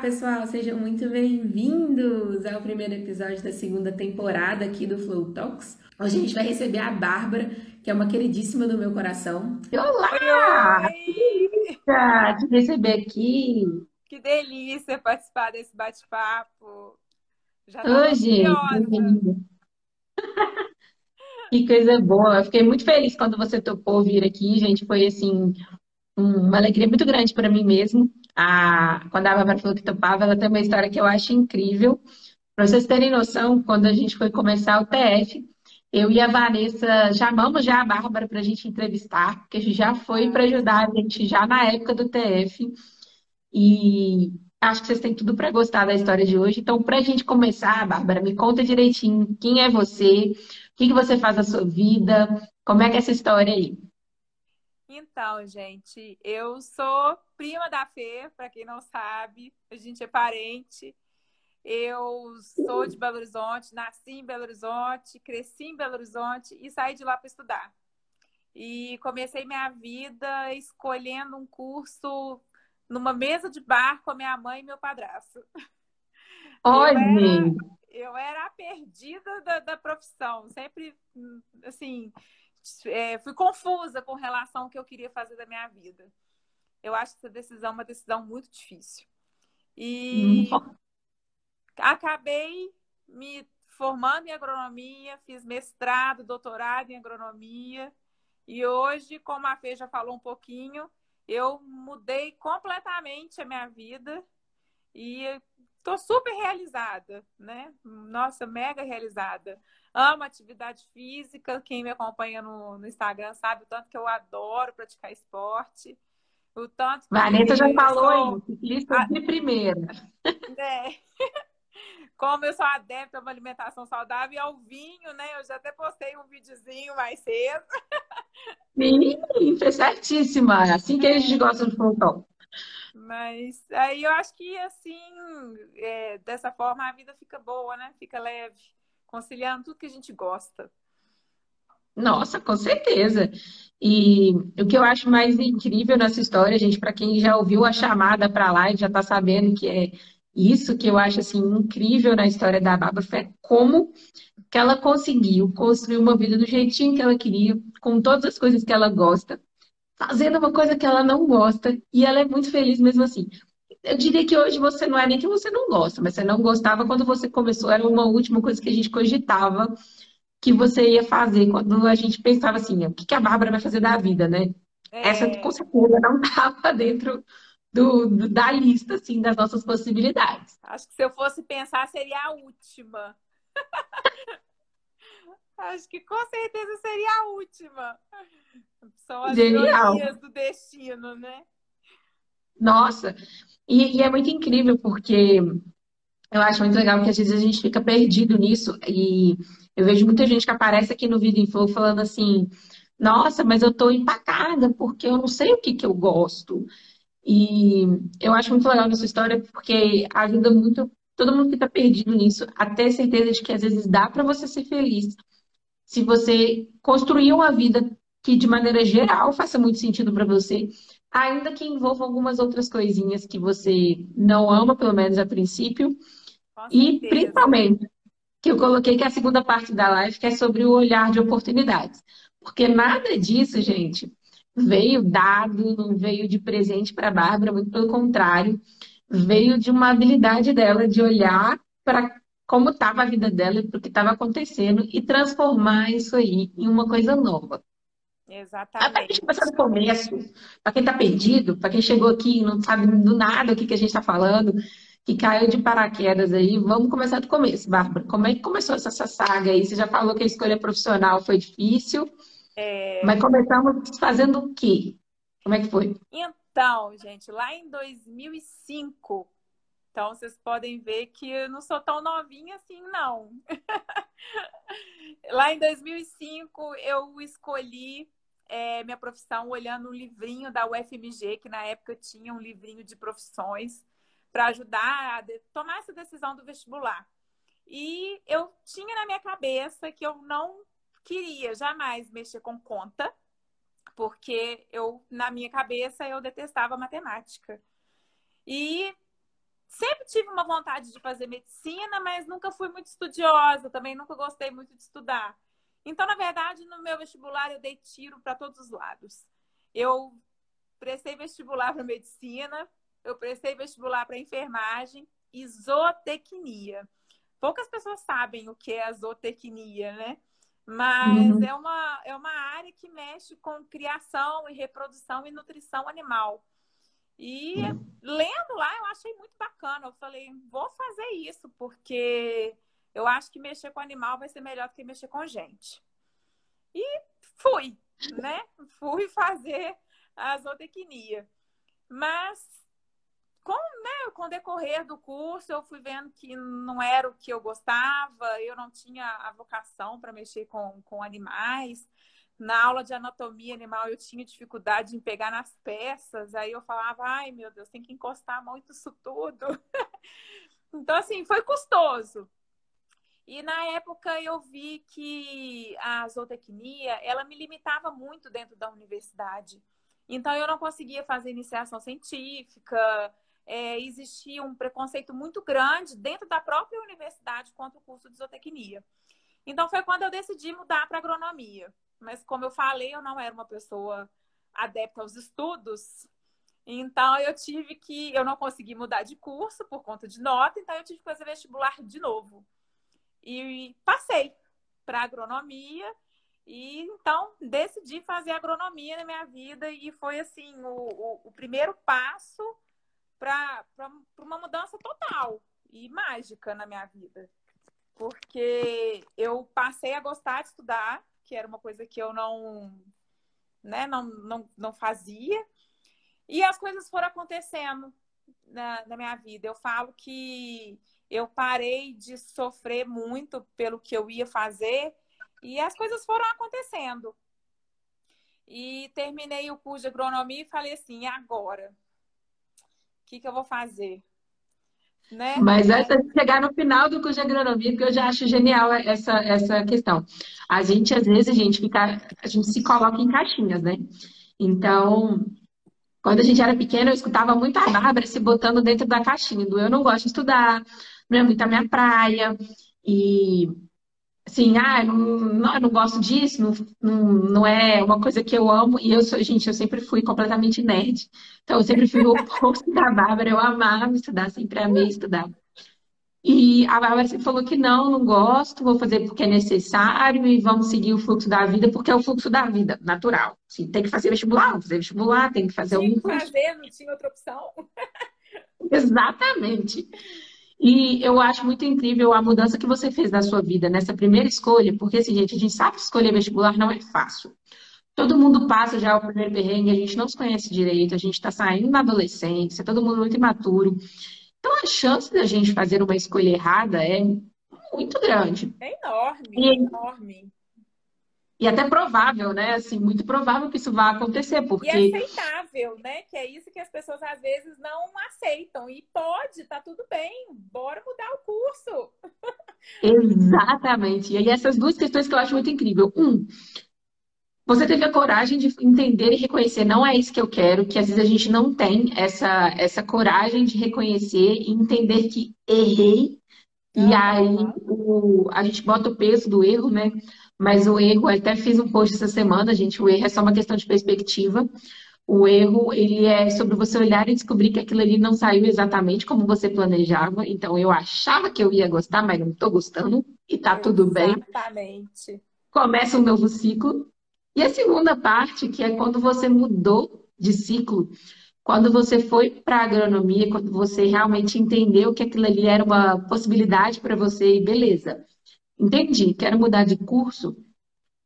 pessoal, sejam muito bem-vindos ao primeiro episódio da segunda temporada aqui do Flow Talks. Hoje a gente vai receber a Bárbara, que é uma queridíssima do meu coração. Olá! Oi, Que delícia te receber aqui. que delícia participar desse bate-papo. Já ansiosa. que coisa boa. Eu fiquei muito feliz quando você topou vir aqui, gente. Foi assim, um- uma alegria muito grande para mim mesmo. A, quando a Bárbara falou que topava, ela tem uma história que eu acho incrível. Para vocês terem noção, quando a gente foi começar o TF, eu e a Vanessa chamamos já a Bárbara para a gente entrevistar, porque a gente já foi para ajudar a gente já na época do TF. E acho que vocês têm tudo para gostar da história de hoje. Então, para a gente começar, Bárbara, me conta direitinho quem é você, o que que você faz na sua vida, como é que é essa história aí? Então, gente, eu sou prima da Fê, para quem não sabe, a gente é parente. Eu sou de Belo Horizonte, nasci em Belo Horizonte, cresci em Belo Horizonte e saí de lá para estudar. E comecei minha vida escolhendo um curso numa mesa de bar com a minha mãe e meu padrasto. Eu Olha, era, eu era a perdida da, da profissão, sempre hum, assim, é, fui confusa com relação ao que eu queria fazer da minha vida. Eu acho essa decisão uma decisão muito difícil. E acabei me formando em agronomia, fiz mestrado, doutorado em agronomia, e hoje, como a Fê já falou um pouquinho, eu mudei completamente a minha vida e estou super realizada, né? Nossa, mega realizada. Amo atividade física, quem me acompanha no, no Instagram sabe o tanto que eu adoro praticar esporte, o tanto que Vanessa já falou sou ciclista de primeira. né? Como eu sou adepta a uma alimentação saudável e ao vinho, né? Eu já até postei um videozinho mais cedo. Sim, fez certíssima. É assim que a gente gosta de plantão. Mas aí eu acho que assim, é, dessa forma a vida fica boa, né? Fica leve, conciliando tudo que a gente gosta. Nossa, com certeza. E o que eu acho mais incrível nessa história, gente, para quem já ouviu a chamada para a live, já está sabendo que é isso que eu acho assim incrível na história da Bárbara, foi como que ela conseguiu construir uma vida do jeitinho que ela queria, com todas as coisas que ela gosta, fazendo uma coisa que ela não gosta, e ela é muito feliz mesmo assim. Eu diria que hoje você não é nem que você não gosta, mas você não gostava quando você começou, era uma última coisa que a gente cogitava que você ia fazer quando a gente pensava assim, o que que a Bárbara vai fazer da vida, né? Essa É, com certeza não estava dentro do, do- da lista assim das nossas possibilidades. acho que se eu fosse pensar, seria a última. Acho que com certeza seria a última. São as Genial. do destino, né? Nossa, e, e é muito incrível porque eu acho muito legal que às vezes a gente fica perdido nisso e eu vejo muita gente que aparece aqui no Vida em Flow falando assim, nossa, mas eu tô empacada porque eu não sei o que que eu gosto. E eu acho muito legal nessa história porque ajuda muito todo mundo que está perdido nisso a ter certeza de que às vezes dá para você ser feliz se você construir uma vida que de maneira geral faça muito sentido para você, ainda que envolva algumas outras coisinhas que você não ama, pelo menos a princípio, e principalmente que eu coloquei que é a segunda parte da live, que é sobre o olhar de oportunidades. Porque nada disso, gente, veio dado, não veio de presente para a Bárbara, muito pelo contrário, veio de uma habilidade dela de olhar para como estava a vida dela e para o que estava acontecendo e transformar isso aí em uma coisa nova. Para a gente Exatamente. começar do começo, para quem está perdido, para quem chegou aqui e não sabe do nada o que que a gente está falando, que caiu de paraquedas aí, vamos começar do começo, Bárbara. Como é que começou essa, essa saga aí? Você já falou que a escolha profissional foi difícil, É, mas começamos fazendo o quê? Como é que foi? Então, gente, lá em 2005, então vocês podem ver que eu não sou tão novinha assim, não. Lá em 2005, eu escolhi é, minha profissão olhando um livrinho da UFMG, que na época tinha um livrinho de profissões, para ajudar a de- tomar essa decisão do vestibular. E eu tinha na minha cabeça que eu não queria jamais mexer com conta, porque eu, na minha cabeça, eu detestava matemática. E sempre tive uma vontade de fazer medicina, mas nunca fui muito estudiosa, também nunca gostei muito de estudar. Então, na verdade, no meu vestibular eu dei tiro para todos os lados. Eu prestei vestibular para medicina, eu prestei vestibular para enfermagem e zootecnia. Poucas pessoas sabem o que é a zootecnia, né? Mas uhum. é, uma, é uma área que mexe com criação e reprodução e nutrição animal. E lendo lá, eu achei muito bacana. Eu falei, vou fazer isso, porque eu acho que mexer com animal vai ser melhor do que mexer com gente. E fui, né? Fui fazer a zootecnia. Mas com, né, com o decorrer do curso, eu fui vendo que não era o que eu gostava, eu não tinha a vocação para mexer com, com animais na aula de anatomia animal eu tinha dificuldade em pegar nas peças, aí eu falava, ai meu Deus, tem que encostar muito isso tudo. então, assim, foi custoso. E na época eu vi que a zootecnia, ela me limitava muito dentro da universidade. Então eu não conseguia fazer iniciação científica, é, existia um preconceito muito grande dentro da própria universidade quanto ao curso de zootecnia. Então foi quando eu decidi mudar para agronomia mas como eu falei, eu não era uma pessoa adepta aos estudos. Então eu tive que, eu não consegui mudar de curso por conta de nota, então eu tive que fazer vestibular de novo. E passei para agronomia e então decidi fazer agronomia na minha vida e foi assim o, o, o primeiro passo para uma mudança total e mágica na minha vida. Porque eu passei a gostar de estudar, que era uma coisa que eu não, né, não, não, não fazia. E as coisas foram acontecendo na, na minha vida. Eu falo que eu parei de sofrer muito pelo que eu ia fazer e as coisas foram acontecendo. E terminei o curso de agronomia e falei assim: agora? O que, que eu vou fazer? Né? Mas essa de chegar no final do curso de agronomia, que eu já acho genial essa, essa questão. A gente, às vezes, a gente fica, a gente se coloca em caixinhas, né? Então, quando a gente era pequena, eu escutava muito a Bárbara se botando dentro da caixinha do eu não gosto de estudar, não é muito a minha praia, e assim, ah, não, não, eu não gosto disso, não, não, não é uma coisa que eu amo. E eu sou, gente, eu sempre fui completamente nerd. Então, eu sempre fui o oposto da Bárbara. Eu amava estudar, sempre amei estudar. E a Bárbara sempre falou que não, não gosto, vou fazer porque é necessário e vamos seguir o fluxo da vida, porque é o fluxo da vida, natural. Assim, tem que fazer vestibular, fazer vestibular, tem que fazer tinha algum que fazer, não tinha outra opção. Exatamente. E eu acho muito incrível a mudança que você fez na sua vida nessa primeira escolha, porque assim, gente, a gente sabe que escolher vestibular não é fácil. Todo mundo passa já o primeiro perrengue, a gente não se conhece direito, a gente está saindo da adolescência, todo mundo muito imaturo. Então a chance da gente fazer uma escolha errada é muito grande. É enorme, e, enorme. E até provável, né? Assim, muito provável que isso vá acontecer, porque... E aceitável, né? Que é isso que as pessoas às vezes não aceitam. E pode, tá tudo bem, bora mudar o curso. Exatamente. E aí essas duas questões que eu acho muito incrível. Um, você teve a coragem de entender e reconhecer, não é isso que eu quero, que às vezes a gente não tem essa, essa coragem de reconhecer e entender que errei. E aí o, a gente bota o peso do erro, né? Mas o erro, até fiz um post essa semana, gente, o erro é só uma questão de perspectiva. O erro, ele é sobre você olhar e descobrir que aquilo ali não saiu exatamente como você planejava. Então, eu achava que eu ia gostar, mas não estou gostando. E tá tudo bem. Exatamente. Começa um novo ciclo. E a segunda parte, que é quando você mudou de ciclo, quando você foi para a agronomia, quando você realmente entendeu que aquilo ali era uma possibilidade para você, e beleza. Entendi, quero mudar de curso.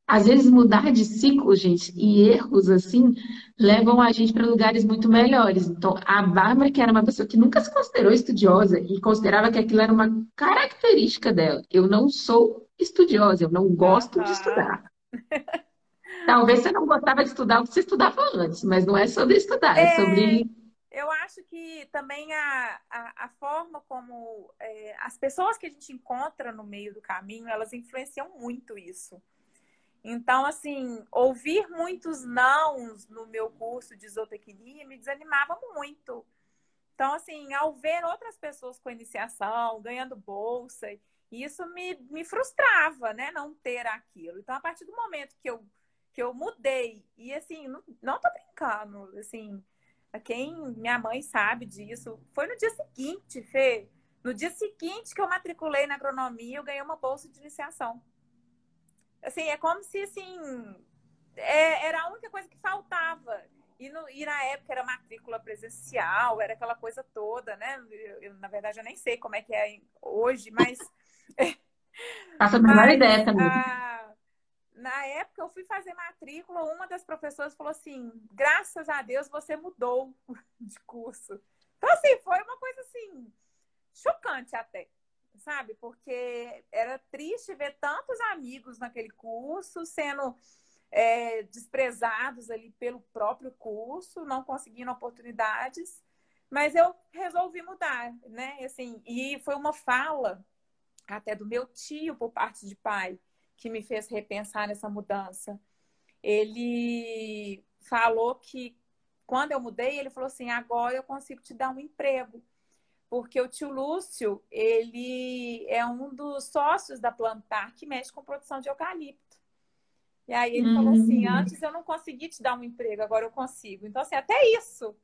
Às vezes mudar de ciclo, gente, e erros assim, levam a gente para lugares muito melhores. Então, a Bárbara, que era uma pessoa que nunca se considerou estudiosa e considerava que aquilo era uma característica dela. Eu não sou estudiosa, eu não gosto uhum. de estudar. Talvez você não gostava de estudar o que você estudava antes, mas não é sobre estudar, é, é sobre eu acho que também a, a, a forma como é, as pessoas que a gente encontra no meio do caminho, elas influenciam muito isso. Então, assim, ouvir muitos nãos no meu curso de zootecnia me desanimava muito. Então, assim, ao ver outras pessoas com iniciação, ganhando bolsa, isso me, me frustrava, né? Não ter aquilo. Então, a partir do momento que eu, que eu mudei, e assim, não, não tô brincando, assim, quem minha mãe sabe disso, foi no dia seguinte, Fê. No dia seguinte que eu matriculei na agronomia, eu ganhei uma bolsa de iniciação. Assim, é como se, assim, é, era a única coisa que faltava. E, no, e, na época era matrícula presencial, era aquela coisa toda, né? Eu, eu, na verdade, eu nem sei como é que é hoje, mas. Passa a menor ideia também. A, na época, eu fui fazer matrícula, uma das professoras falou assim: graças a Deus você mudou de curso. Então, assim, foi uma coisa assim, chocante até, sabe? Porque era triste ver tantos amigos naquele curso sendo é, desprezados ali pelo próprio curso, não conseguindo oportunidades, mas eu resolvi mudar, né? Assim, e foi uma fala até do meu tio por parte de pai que me fez repensar nessa mudança. Ele falou que quando eu mudei, ele falou assim: agora eu consigo te dar um emprego. Porque o tio Lúcio, ele é um dos sócios da Plantar que mexe com produção de eucalipto. E aí ele falou assim: hum. antes eu não consegui te dar um emprego, agora eu consigo. Então, assim, até isso.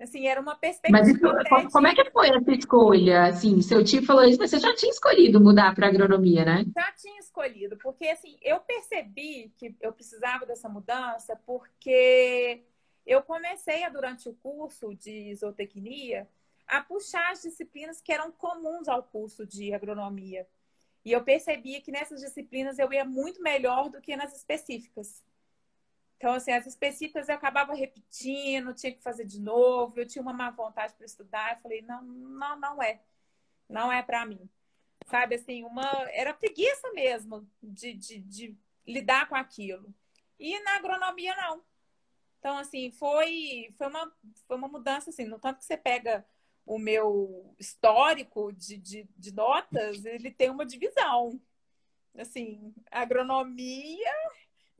Assim, era uma perspectiva. Mas isso, como é que foi essa escolha? Assim, seu tio falou isso, mas você já tinha escolhido mudar para agronomia, né? Já tinha escolhido, porque assim, eu percebi que eu precisava dessa mudança porque eu comecei a, durante o curso de zootecnia a puxar as disciplinas que eram comuns ao curso de agronomia. E eu percebia que nessas disciplinas eu ia muito melhor do que nas específicas. Então, assim, as específicas eu acabava repetindo, tinha que fazer de novo, eu tinha uma má vontade para estudar, eu falei, não, não, não é. Não é para mim. Sabe, assim, uma... Era preguiça mesmo de, de, de lidar com aquilo. E na agronomia, não. Então, assim, foi, foi, uma, foi uma mudança, assim, no tanto que você pega o meu histórico de, de, de notas, ele tem uma divisão. Assim, agronomia,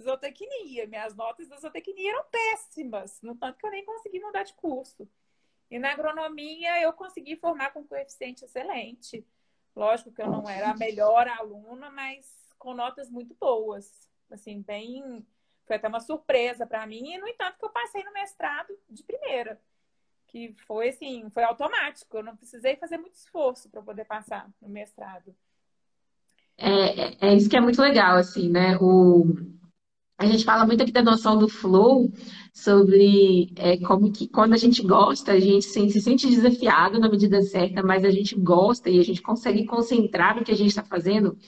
zootecnia. Minhas notas da zootecnia eram péssimas, no tanto que eu nem consegui mudar de curso. E na agronomia eu consegui formar com coeficiente excelente. Lógico que eu não era a melhor aluna, mas com notas muito boas. Assim, bem. Foi até uma surpresa para mim. E, no entanto, que eu passei no mestrado de primeira que foi assim, foi automático. Eu não precisei fazer muito esforço para poder passar no mestrado. É, é, é isso que é muito legal, assim, né? O, a gente fala muito aqui da noção do flow, sobre é, como que quando a gente gosta, a gente se, se sente desafiado na medida certa, mas a gente gosta e a gente consegue concentrar no que a gente está fazendo,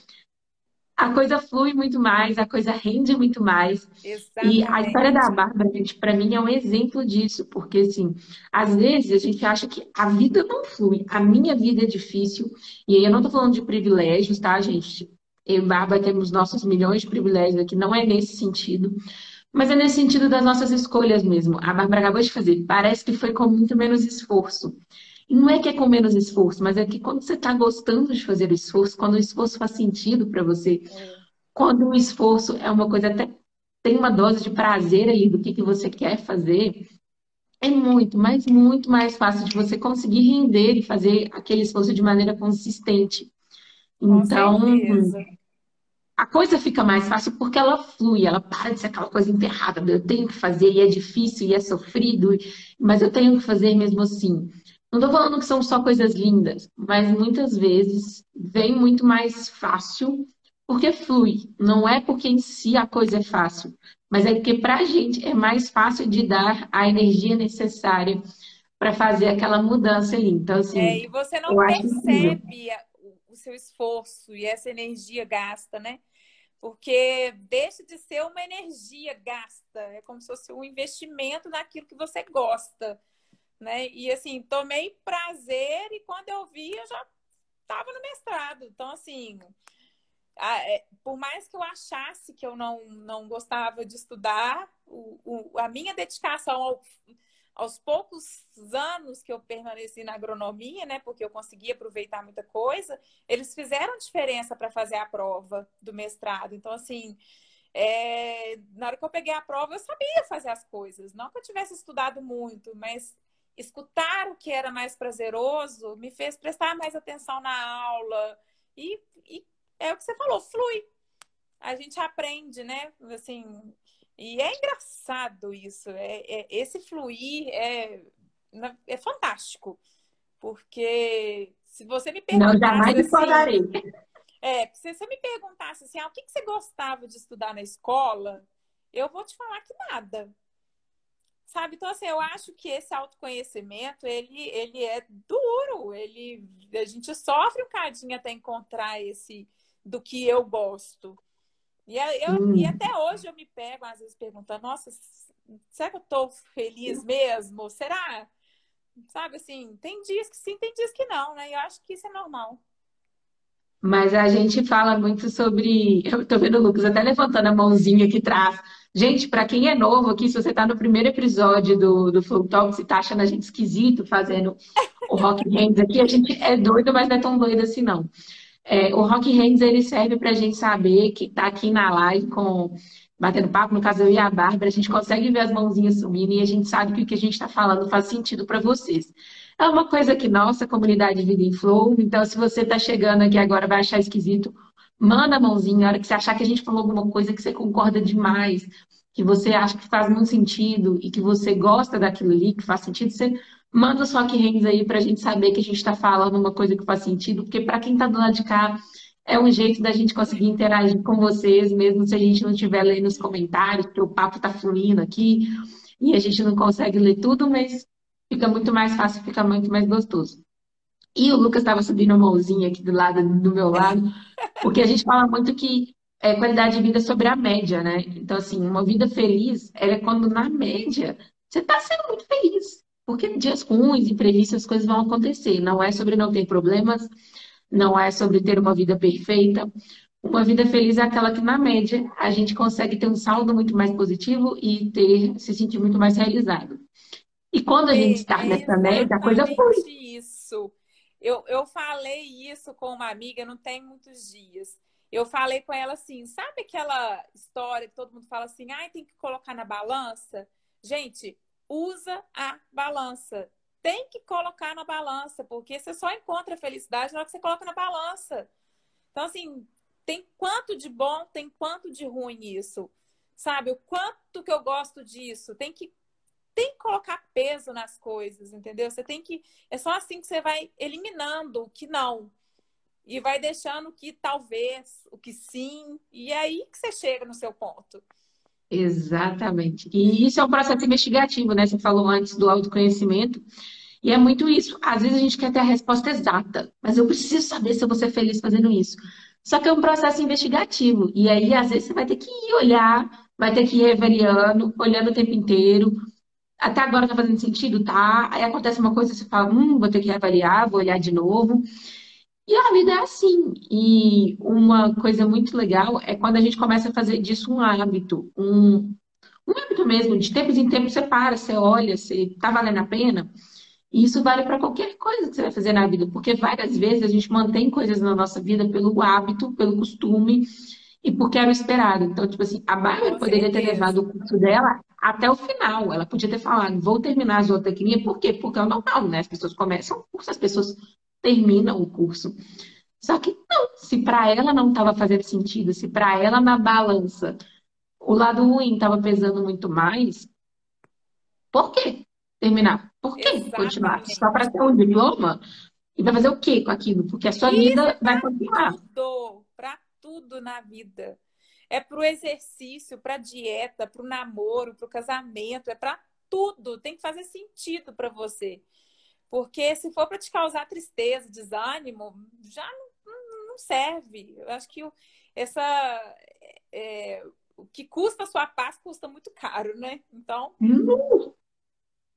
a coisa flui muito mais, a coisa rende muito mais. Exatamente. E a história da Bárbara, gente, para mim é um exemplo disso, porque assim, às vezes a gente acha que a vida não flui, a minha vida é difícil, e aí eu não tô falando de privilégios, tá, gente? Eu e Bárbara temos nossos milhões de privilégios aqui, não é nesse sentido, mas é nesse sentido das nossas escolhas mesmo. A Bárbara acabou de fazer, parece que foi com muito menos esforço. E não é que é com menos esforço, mas é que quando você está gostando de fazer o esforço, quando o esforço faz sentido para você, quando o esforço é uma coisa até tem uma dose de prazer aí do que, que você quer fazer, é muito, mas muito mais fácil de você conseguir render e fazer aquele esforço de maneira consistente. Então, a coisa fica mais fácil porque ela flui, ela para de ser aquela coisa enterrada, eu tenho que fazer e é difícil e é sofrido, mas eu tenho que fazer mesmo assim. Não estou falando que são só coisas lindas, mas muitas vezes vem muito mais fácil porque flui. Não é porque em si a coisa é fácil, mas é porque para a gente é mais fácil de dar a energia necessária para fazer aquela mudança ali. Então, assim. É, e você não percebe o seu esforço e essa energia gasta, né? Porque deixa de ser uma energia gasta, é como se fosse um investimento naquilo que você gosta né? E assim, tomei prazer e quando eu vi, eu já estava no mestrado. Então, assim, é, por mais que eu achasse que eu não, não gostava de estudar, o, o, a minha dedicação ao, aos poucos anos que eu permaneci na agronomia, né, porque eu consegui aproveitar muita coisa, eles fizeram diferença para fazer a prova do mestrado. Então, assim, é, na hora que eu peguei a prova, eu sabia fazer as coisas. Não que eu tivesse estudado muito, mas escutar o que era mais prazeroso me fez prestar mais atenção na aula. E, e é o que você falou, flui. A gente aprende, né? Assim, e é engraçado isso. É, é esse fluir é, é fantástico. Porque se você me perguntasse. Não, jamais discordarei. Assim, é, se você me perguntasse assim, ah, o que, que você gostava de estudar na escola, eu vou te falar que nada. Sabe? Então, assim, eu acho que esse autoconhecimento, ele, ele é duro. Ele, a gente sofre um cadinho até encontrar esse do que eu gosto. E, eu, hum. e até hoje eu me pego, às vezes, perguntando, nossa, será que eu estou feliz mesmo? Será? Sabe, assim, tem dias que sim, tem dias que não, né? E eu acho que isso é normal. Mas a gente fala muito sobre. Eu tô vendo o Lucas até levantando a mãozinha aqui atrás. Gente, para quem é novo aqui, se você está no primeiro episódio do, do Flow Talks e tá achando a gente esquisito fazendo o Rock Hands aqui, a gente é doido, mas não é tão doido assim, não. É, o Rock Hands ele serve para a gente saber que está aqui na live com batendo papo, no caso eu e a Bárbara, a gente consegue ver as mãozinhas subindo e a gente sabe que o que a gente está falando faz sentido para vocês. É uma coisa que nossa comunidade Vida em Flow, então se você está chegando aqui agora vai achar esquisito, manda a mãozinha, na hora que você achar que a gente falou alguma coisa que você concorda demais, que você acha que faz muito sentido e que você gosta daquilo ali, que faz sentido, você manda só que hands aí para a gente saber que a gente está falando uma coisa que faz sentido, porque para quem está do lado de cá, é um jeito da gente conseguir interagir com vocês, mesmo se a gente não estiver lendo os comentários, porque o papo está fluindo aqui e a gente não consegue ler tudo, mas fica muito mais fácil, fica muito mais gostoso. E o Lucas estava subindo a mãozinha aqui do lado do meu lado, porque a gente fala muito que é qualidade de vida sobre a média, né? Então, assim, uma vida feliz é quando, na média, você está sendo muito feliz. Porque dias ruins, imprevistos, as coisas vão acontecer. Não é sobre não ter problemas, não é sobre ter uma vida perfeita. Uma vida feliz é aquela que, na média, a gente consegue ter um saldo muito mais positivo e ter se sentir muito mais realizado. E quando a gente está nessa média, a coisa foi. Isso. Eu, eu falei isso com uma amiga, não tem muitos dias. Eu falei com ela assim: sabe aquela história que todo mundo fala assim, ah, tem que colocar na balança? Gente, usa a balança. Tem que colocar na balança, porque você só encontra felicidade na hora que você coloca na balança. Então, assim, tem quanto de bom, tem quanto de ruim isso. Sabe? O quanto que eu gosto disso. Tem que tem que colocar peso nas coisas, entendeu? Você tem que. É só assim que você vai eliminando o que não. E vai deixando que talvez, o que sim. E é aí que você chega no seu ponto. Exatamente. E isso é um processo investigativo, né? Você falou antes do autoconhecimento. E é muito isso. Às vezes a gente quer ter a resposta exata, mas eu preciso saber se eu vou ser feliz fazendo isso. Só que é um processo investigativo. E aí, às vezes, você vai ter que ir olhar, vai ter que ir reavaliando, olhando o tempo inteiro, até agora tá fazendo sentido? Tá. Aí acontece uma coisa, você fala, hum, vou ter que avaliar, vou olhar de novo. E a vida é assim. E uma coisa muito legal é quando a gente começa a fazer disso um hábito, um, um hábito mesmo, de tempos em tempos você para, você olha, você tá valendo a pena. E isso vale para qualquer coisa que você vai fazer na vida, porque várias vezes a gente mantém coisas na nossa vida pelo hábito, pelo costume e porque era o esperado. Então, tipo assim, a Bárbara poderia ter levado o curso dela até o final. Ela podia ter falado, vou terminar a zootecnia, por quê? Porque é o normal, né? As pessoas começam o curso, as pessoas terminam o curso. Só que não, se para ela não estava fazendo sentido, se para ela na balança o lado ruim estava pesando muito mais, por que terminar? Por que Exatamente. continuar? Só para ter um diploma? E vai fazer o quê com aquilo? Porque a sua Isso vida vai continuar. Para tudo na vida. É para o exercício, para a dieta, para o namoro, para o casamento, é para tudo. Tem que fazer sentido para você. Porque se for para te causar tristeza, desânimo, já não, não serve. Eu acho que essa, é, o que custa a sua paz custa muito caro, né? Então, uhum.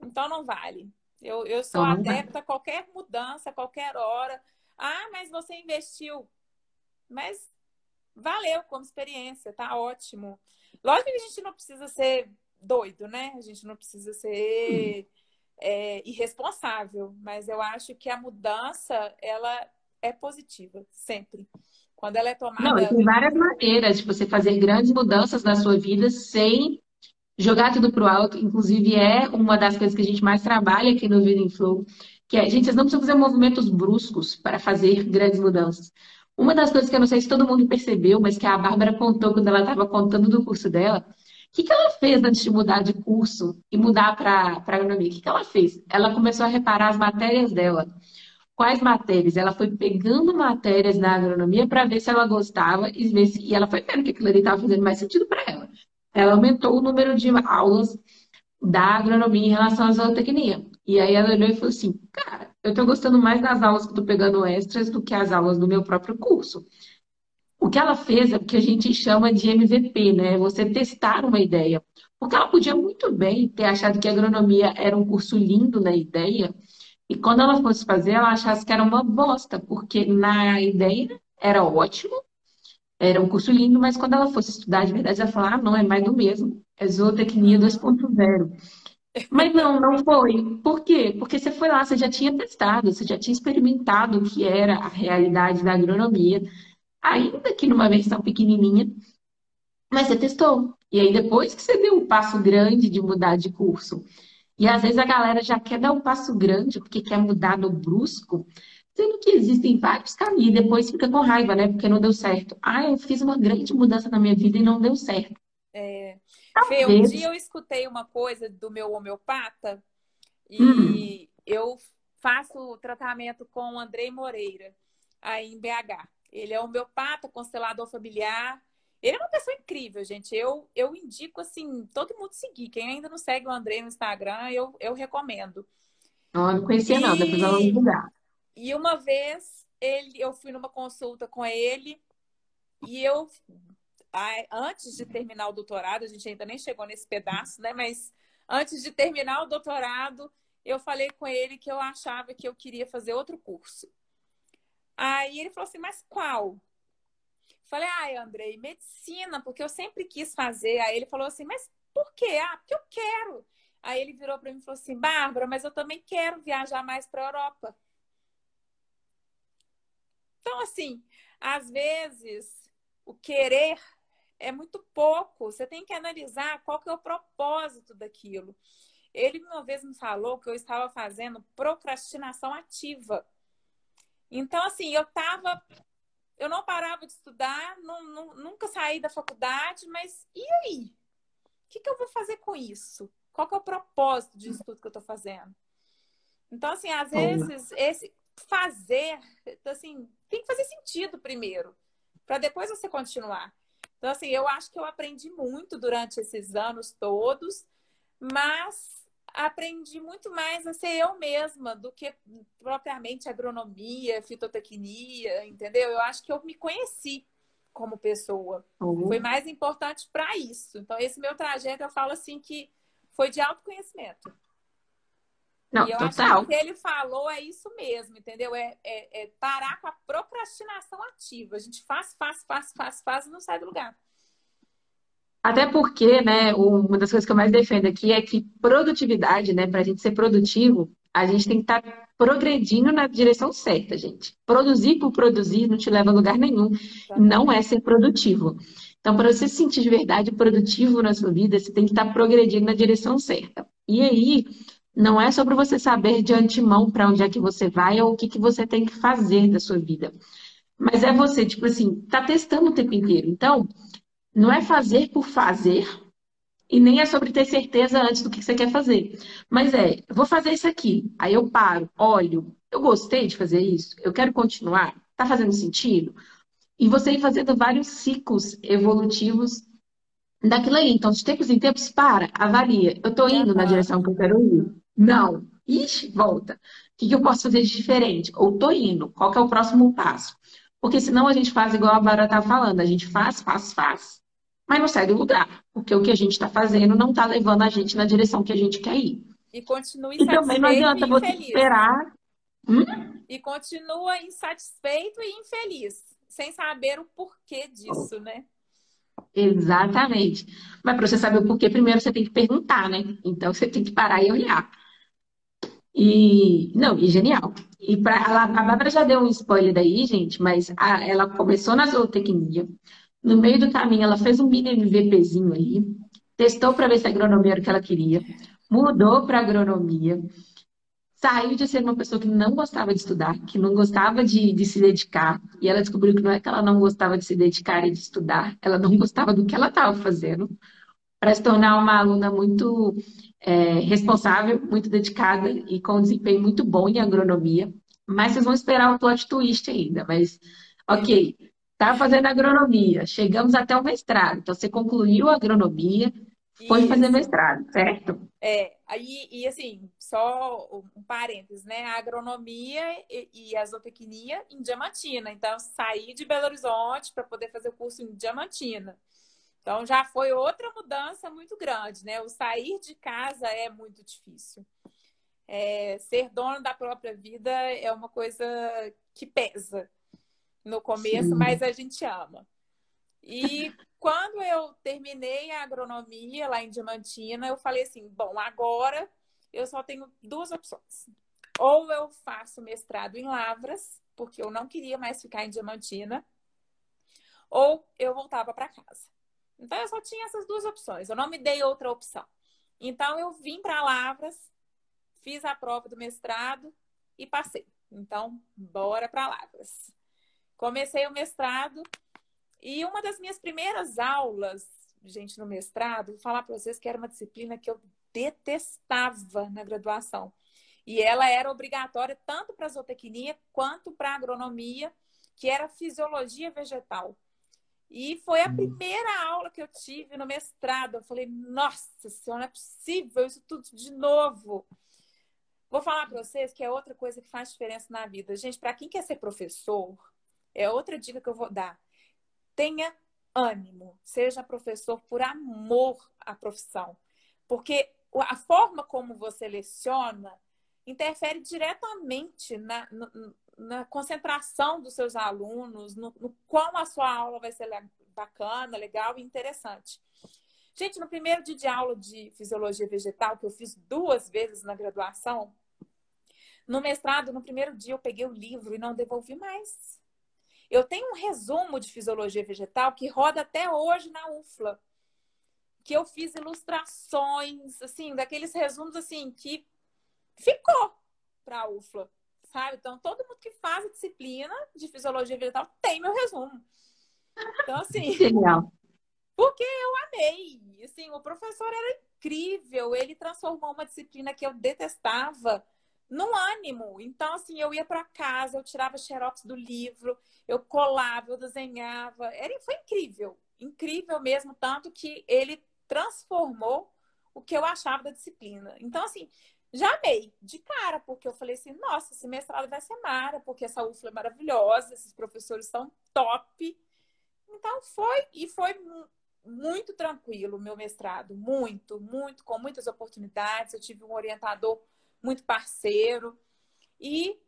então não vale. Eu, eu sou adepta a qualquer mudança, a qualquer hora. Ah, mas você investiu. Mas valeu como experiência, tá ótimo. Lógico que a gente não precisa ser doido, né? A gente não precisa ser é, irresponsável, mas eu acho que a mudança, ela é positiva, sempre. Quando ela é tomada. Não, tem várias maneiras de você fazer grandes mudanças na sua vida sem jogar tudo pro alto, inclusive é uma das coisas que a gente mais trabalha aqui no Vida em Flow, que é, gente, vocês não precisam fazer movimentos bruscos para fazer grandes mudanças. Uma das coisas que eu não sei se todo mundo percebeu, mas que a Bárbara contou quando ela estava contando do curso dela, que, que ela fez antes de mudar de curso e mudar para agronomia? O que, que ela fez? Ela começou a reparar as matérias dela. Quais matérias? Ela foi pegando matérias na agronomia para ver se ela gostava e, ver se... e ela foi vendo que aquilo ali estava fazendo mais sentido para ela. Ela aumentou o número de aulas da agronomia em relação à zootecnia. E aí ela olhou e falou assim, cara, eu estou gostando mais das aulas que estou pegando extras do que as aulas do meu próprio curso. O que ela fez é o que a gente chama de MVP, né? Você testar uma ideia. Porque ela podia muito bem ter achado que agronomia era um curso lindo na ideia, e quando ela fosse fazer, ela achasse que era uma bosta, porque na ideia era ótimo, era um curso lindo, mas quando ela fosse estudar de verdade, ela falou, ah, não, é mais do mesmo, é zootecnia 2.0. Mas não, não foi. Por quê? Porque você foi lá, você já tinha testado, você já tinha experimentado o que era a realidade da agronomia, ainda que numa versão pequenininha, mas você testou. E aí depois que você deu um passo grande de mudar de curso, e às vezes a galera já quer dar um passo grande porque quer mudar no brusco, sendo que existem vários caminhos, e depois fica com raiva, né? Porque não deu certo. Ah, eu fiz uma grande mudança na minha vida e não deu certo. É. Fê, um dia eu escutei uma coisa do meu homeopata e hum. eu faço tratamento com o Andrei Moreira, aí em BH. Ele é homeopata, constelador familiar. Ele é uma pessoa incrível, gente. Eu, eu indico, assim, todo mundo seguir. Quem ainda não segue o Andrei no Instagram, eu, eu recomendo. Não, não conhecia e... não, depois ela vai divulgar. E uma vez ele, eu fui numa consulta com ele e eu, antes de terminar o doutorado, a gente ainda nem chegou nesse pedaço, né? Mas antes de terminar o doutorado, eu falei com ele que eu achava que eu queria fazer outro curso. Aí ele falou assim, mas qual? Falei, ai, Andrei, medicina, porque eu sempre quis fazer. Aí ele falou assim, mas por quê? Ah, porque eu quero. Aí ele virou para mim e falou assim, Bárbara, mas eu também quero viajar mais para a Europa. Então, assim, às vezes o querer é muito pouco. Você tem que analisar qual que é o propósito daquilo. Ele uma vez me falou que eu estava fazendo procrastinação ativa. Então, assim, eu estava eu não parava de estudar, não, não, nunca saí da faculdade, mas e aí? O que, que eu vou fazer com isso? Qual que é o propósito disso tudo que eu estou fazendo? Então, assim, às vezes, esse fazer, assim, tem que fazer sentido primeiro, para depois você continuar. Então, assim, eu acho que eu aprendi muito durante esses anos todos, mas aprendi muito mais a ser eu mesma do que propriamente agronomia, fitotecnia, entendeu? Eu acho que eu me conheci como pessoa. Uhum. Foi mais importante para isso. Então, esse meu trajeto, eu falo assim que foi de autoconhecimento. Não, e eu total. acho que o que ele falou é isso mesmo, entendeu? É, é, é parar com a procrastinação ativa. A gente faz, faz, faz, faz, faz e não sai do lugar. Até porque, né, uma das coisas que eu mais defendo aqui é que produtividade, né, para a gente ser produtivo, a gente tem que estar tá progredindo na direção certa, gente. Produzir por produzir não te leva a lugar nenhum. Não é ser produtivo. Então, para você se sentir de verdade produtivo na sua vida, você tem que estar tá progredindo na direção certa. E aí, não é sobre você saber de antemão para onde é que você vai ou o que, que você tem que fazer da sua vida. Mas é você, tipo assim, tá testando o tempo inteiro. Então, não é fazer por fazer e nem é sobre ter certeza antes do que você quer fazer. Mas é, vou fazer isso aqui. Aí eu paro, olho, eu gostei de fazer isso, eu quero continuar, tá fazendo sentido? E você ir fazendo vários ciclos evolutivos daquilo aí. Então, de tempos em tempos, para, avalia. Eu tô indo na direção que eu quero ir? Não. Ixi, volta. O que eu posso fazer de diferente? Ou tô indo? Qual é o próximo passo? Porque senão a gente faz igual a Vara tá falando, a gente faz, faz, faz mas não sai do lugar, porque o que a gente está fazendo não está levando a gente na direção que a gente quer ir. E continue E também não adianta você esperar. Hum? E continua insatisfeito e infeliz, sem saber o porquê disso, né? Exatamente. Mas para você saber o porquê, primeiro você tem que perguntar, né? Então você tem que parar e olhar. E não, e genial. E pra, a Bárbara já deu um spoiler daí, gente, mas a, ela começou na zootecnia, no meio do caminho, ela fez um mini MVPzinho ali. testou para ver se a agronomia era o que ela queria, mudou para agronomia, saiu de ser uma pessoa que não gostava de estudar, que não gostava de, de, se dedicar, e ela descobriu que não é que ela não gostava de se dedicar e de estudar, ela não gostava do que ela estava fazendo, para se tornar uma aluna muito é, responsável, muito dedicada e com um desempenho muito bom em agronomia. Mas vocês vão esperar o plot twist ainda, mas ok. Tá fazendo agronomia, chegamos até o mestrado. Então, você concluiu a agronomia, foi Isso. fazer mestrado, certo? É, aí, e assim, só um parênteses, né? A agronomia e, e a zootecnia em Diamantina. Então, saí de Belo Horizonte para poder fazer o curso em Diamantina. Então, já foi outra mudança muito grande, né? O sair de casa é muito difícil. É, ser dono da própria vida é uma coisa que pesa no começo, Sim. mas a gente ama. E quando eu terminei a agronomia lá em Diamantina, eu falei assim: bom, agora eu só tenho duas opções. Ou eu faço mestrado em Lavras, porque eu não queria mais ficar em Diamantina, ou eu voltava para casa. Então eu só tinha essas duas opções, eu não me dei outra opção. Então eu vim para Lavras, fiz a prova do mestrado e passei. Então, bora para Lavras. Comecei o mestrado e uma das minhas primeiras aulas, gente, no mestrado, vou falar para vocês que era uma disciplina que eu detestava na graduação. E ela era obrigatória tanto para zootecnia quanto para agronomia, que era fisiologia vegetal. E foi a hum. primeira aula que eu tive no mestrado. Eu falei, nossa senhora, não é possível isso tudo de novo. Vou falar para vocês que é outra coisa que faz diferença na vida. Gente, para quem quer ser professor, é outra dica que eu vou dar. Tenha ânimo, seja professor por amor à profissão. Porque a forma como você leciona interfere diretamente na, na, na concentração dos seus alunos, no, no quão a sua aula vai ser bacana, legal e interessante. Gente, no primeiro dia de aula de fisiologia vegetal, que eu fiz duas vezes na graduação, no mestrado, no primeiro dia, eu peguei o livro e não devolvi mais. Eu tenho um resumo de fisiologia vegetal que roda até hoje na UFLA, que eu fiz ilustrações, assim, daqueles resumos assim que ficou para a UFLA, sabe? Então, todo mundo que faz a disciplina de fisiologia vegetal tem meu resumo. Então, assim. Genial. Porque eu amei. Assim, o professor era incrível. Ele transformou uma disciplina que eu detestava num ânimo. Então, assim, eu ia para casa, eu tirava xerox do livro, eu colava, eu desenhava. Era, foi incrível, incrível mesmo, tanto que ele transformou o que eu achava da disciplina. Então, assim, já amei de cara, porque eu falei assim, nossa, esse mestrado vai ser mara, porque essa UFLA é maravilhosa, esses professores são top. Então foi, e foi muito tranquilo o meu mestrado, muito, muito, com muitas oportunidades. Eu tive um orientador muito parceiro. E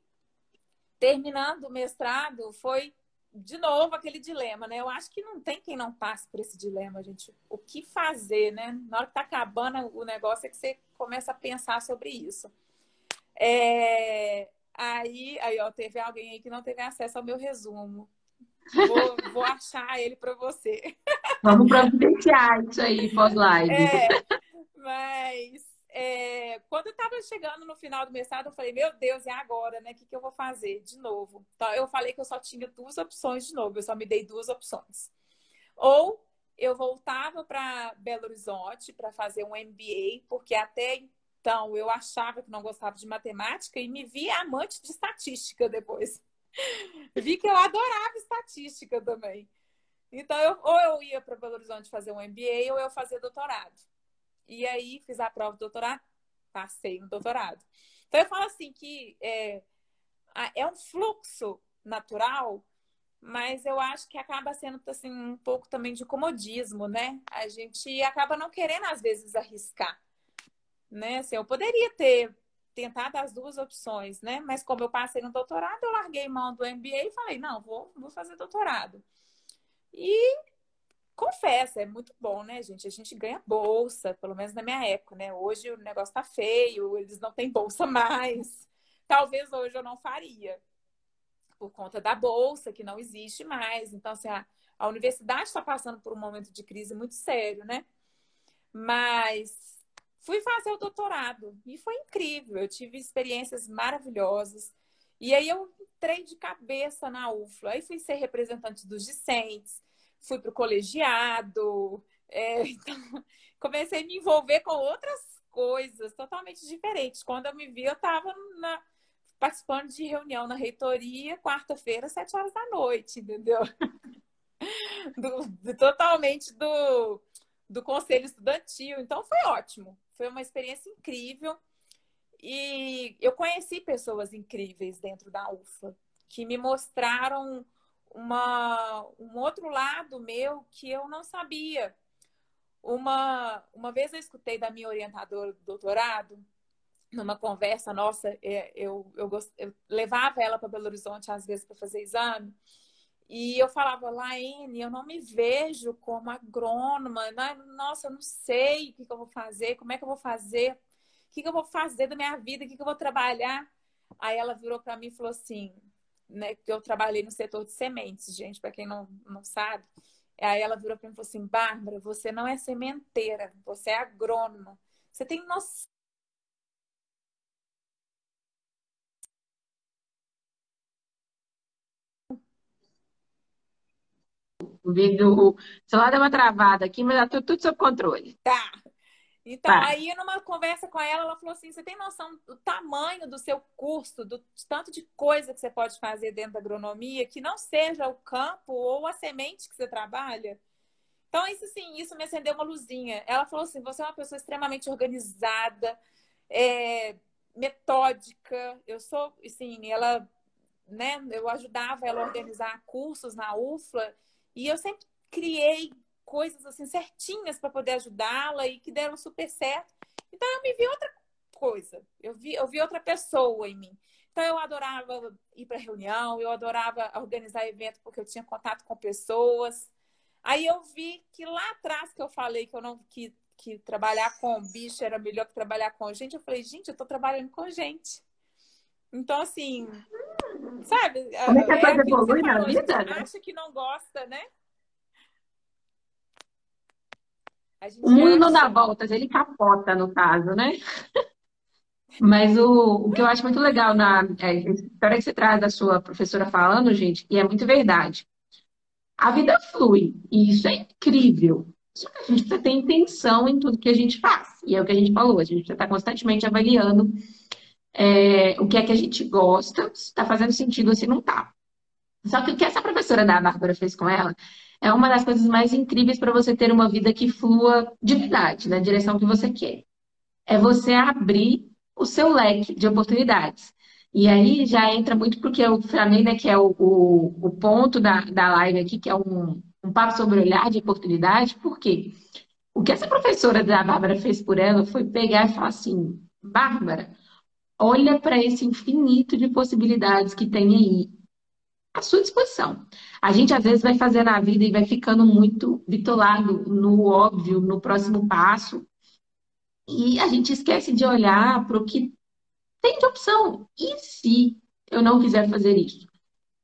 terminando o mestrado, foi de novo aquele dilema, né? Eu acho que não tem quem não passe por esse dilema, gente. O que fazer, né? Na hora que tá acabando o negócio é que você começa a pensar sobre isso. É... Aí, aí, ó, teve alguém aí que não teve acesso ao meu resumo. Vou, vou achar ele para você. Vamos providenciar isso aí pós-live. É, mas é, quando eu estava chegando no final do mestrado, eu falei, meu Deus, é agora, né? O que, que eu vou fazer de novo? Então, eu falei que eu só tinha duas opções de novo, eu só me dei duas opções. Ou eu voltava para Belo Horizonte para fazer um MBA, porque até então eu achava que não gostava de matemática e me vi amante de estatística depois. vi que eu adorava estatística também. Então, eu, ou eu ia para Belo Horizonte fazer um MBA ou eu fazia doutorado. E aí fiz a prova do doutorado, passei no doutorado. Então eu falo assim que é, é um fluxo natural, mas eu acho que acaba sendo assim, um pouco também de comodismo, né? A gente acaba não querendo, às vezes, arriscar. Né? Assim, eu poderia ter tentado as duas opções, né? Mas como eu passei no doutorado, eu larguei mão do MBA e falei, não, vou, vou fazer doutorado. E confessa, é muito bom, né, gente? A gente ganha bolsa, pelo menos na minha época, né? Hoje o negócio tá feio, eles não têm bolsa mais. Talvez hoje eu não faria, por conta da bolsa, que não existe mais. Então, assim, a, a universidade está passando por um momento de crise muito sério, né? Mas fui fazer o doutorado e foi incrível. Eu tive experiências maravilhosas. E aí eu entrei de cabeça na UFLA. Aí fui ser representante dos discentes, fui para o colegiado. É, então, comecei a me envolver com outras coisas totalmente diferentes. Quando eu me vi, eu estava participando de reunião na reitoria, quarta-feira, sete horas da noite, entendeu? Do, do, totalmente do, do conselho estudantil. Então foi ótimo. Foi uma experiência incrível. E eu conheci pessoas incríveis dentro da UFA, que me mostraram uma, um outro lado meu que eu não sabia. Uma, uma vez eu escutei da minha orientadora do doutorado, numa conversa nossa, é, eu, eu, eu levava ela para Belo Horizonte às vezes para fazer exame, e eu falava, Laine, eu não me vejo como agrônoma. Né? Nossa, eu não sei o que, que eu vou fazer, como é que eu vou fazer, o que, que eu vou fazer da minha vida, o que, que eu vou trabalhar. Aí ela virou para mim e falou assim, né, que eu trabalhei no setor de sementes, gente, para quem não, não sabe. Aí ela virou para mim e falou assim, Bárbara, você não é sementeira, você é agrônoma. Você tem noção O vídeo, o celular deu uma travada aqui, mas tá tudo, tudo sob controle. Tá. Então, tá. aí numa conversa com ela, ela falou assim: você tem noção do tamanho do seu curso, do tanto de coisa que você pode fazer dentro da agronomia, que não seja o campo ou a semente que você trabalha? Então, isso sim, isso me acendeu uma luzinha. Ela falou assim: você é uma pessoa extremamente organizada, é, metódica. Eu sou, assim, ela, né, eu ajudava ela a organizar cursos na UFLA e eu sempre criei coisas assim certinhas para poder ajudá-la e que deram super certo. Então eu me vi outra coisa. Eu vi, eu vi outra pessoa em mim. Então eu adorava ir para reunião, eu adorava organizar evento porque eu tinha contato com pessoas. Aí eu vi que lá atrás que eu falei que eu não que, que trabalhar com bicho era melhor que trabalhar com gente, eu falei, gente, eu estou trabalhando com gente. Então, assim, sabe? Como é que a coisa é evolui na vida? Né? Acha que não gosta, né? O mundo acha... não dá voltas, ele capota, no caso, né? Mas o, o que eu acho muito legal na é, história que você traz da sua professora falando, gente, e é muito verdade. A vida flui, e isso é incrível. Só que a gente precisa ter intenção em tudo que a gente faz. E é o que a gente falou, a gente precisa estar constantemente avaliando é, o que é que a gente gosta, se está fazendo sentido ou se não está. Só que o que essa professora da Bárbara fez com ela é uma das coisas mais incríveis para você ter uma vida que flua de verdade, na direção que você quer. É você abrir o seu leque de oportunidades. E aí já entra muito porque eu falei, né, que é o, o, o, ponto da, da live aqui, que é um, um papo sobre olhar de oportunidade, porque o que essa professora da Bárbara fez por ela foi pegar e falar assim, Bárbara, olha para esse infinito de possibilidades que tem aí à sua disposição. A gente às vezes vai fazendo a vida e vai ficando muito bitolado no óbvio, no próximo passo, e a gente esquece de olhar para o que tem de opção. E se eu não quiser fazer isso?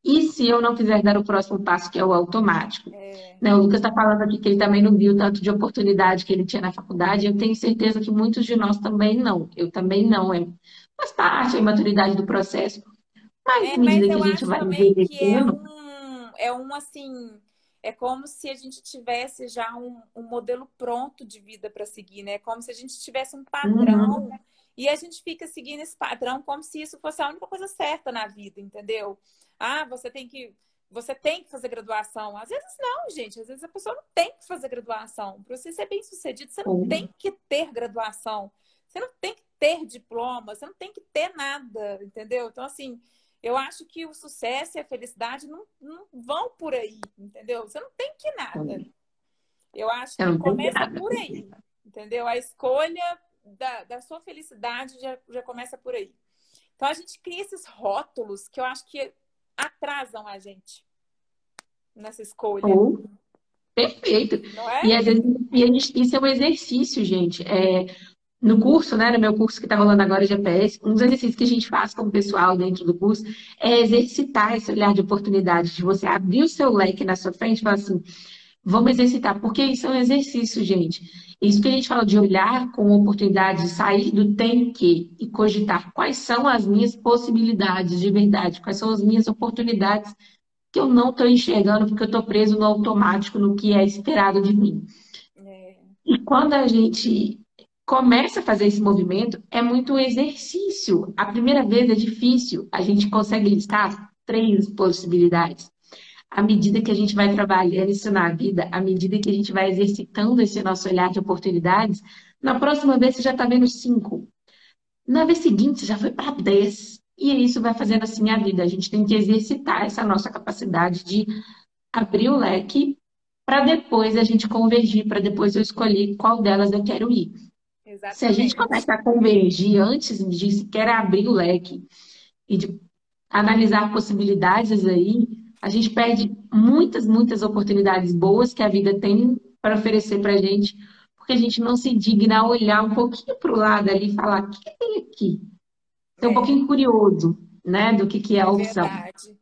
E se eu não quiser dar o próximo passo, que é o automático? É. Né, o Lucas está falando aqui que ele também não viu tanto de oportunidade que ele tinha na faculdade. Eu tenho certeza que muitos de nós também não. Eu também não. É faz parte, a imaturidade do processo. Mas, é, mas eu acho também que é um, é um assim, é como se a gente tivesse já um, um modelo pronto de vida para seguir, né? Como se a gente tivesse um padrão uhum. e a gente fica seguindo esse padrão como se isso fosse a única coisa certa na vida, entendeu? Ah, você tem que você tem que fazer graduação. Às vezes não, gente. Às vezes a pessoa não tem que fazer graduação. Para você ser bem sucedido, você não uhum. tem que ter graduação. Você não tem que ter diploma, você não tem que ter nada, entendeu? Então, assim, eu acho que o sucesso e a felicidade não, não vão por aí, entendeu? Você não tem que nada. Eu acho que começa por aí, entendeu? A escolha da, da sua felicidade já, já começa por aí. Então, a gente cria esses rótulos que eu acho que atrasam a gente nessa escolha. Oh, perfeito. É? E, às vezes, e a gente, isso é um exercício, gente. É, no curso, né, no meu curso que está rolando agora de GPS, um dos exercícios que a gente faz com o pessoal dentro do curso é exercitar esse olhar de oportunidade, de você abrir o seu leque na sua frente e falar assim, Vamos exercitar, porque isso é um exercício, gente. Isso que a gente fala de olhar com oportunidade, de sair do tem que e cogitar quais são as minhas possibilidades de verdade, quais são as minhas oportunidades que eu não estou enxergando porque eu estou preso no automático, no que é esperado de mim. É. E quando a gente começa a fazer esse movimento, é muito exercício. A primeira vez é difícil, a gente consegue listar três possibilidades à medida que a gente vai trabalhando isso na vida, à medida que a gente vai exercitando esse nosso olhar de oportunidades, na próxima vez você já está vendo cinco. Na vez seguinte, você já foi para dez. E isso vai fazendo assim a vida. A gente tem que exercitar essa nossa capacidade de abrir o leque para depois a gente convergir, para depois eu escolher qual delas eu quero ir. Exatamente. Se a gente começa a convergir antes de sequer abrir o leque e de analisar possibilidades aí, a gente perde muitas, muitas oportunidades boas que a vida tem para oferecer para a gente, porque a gente não se digna a olhar um pouquinho para o lado ali e falar: o que tem aqui? Ser é. um pouquinho curioso, né, do que, que é a opção. Verdade.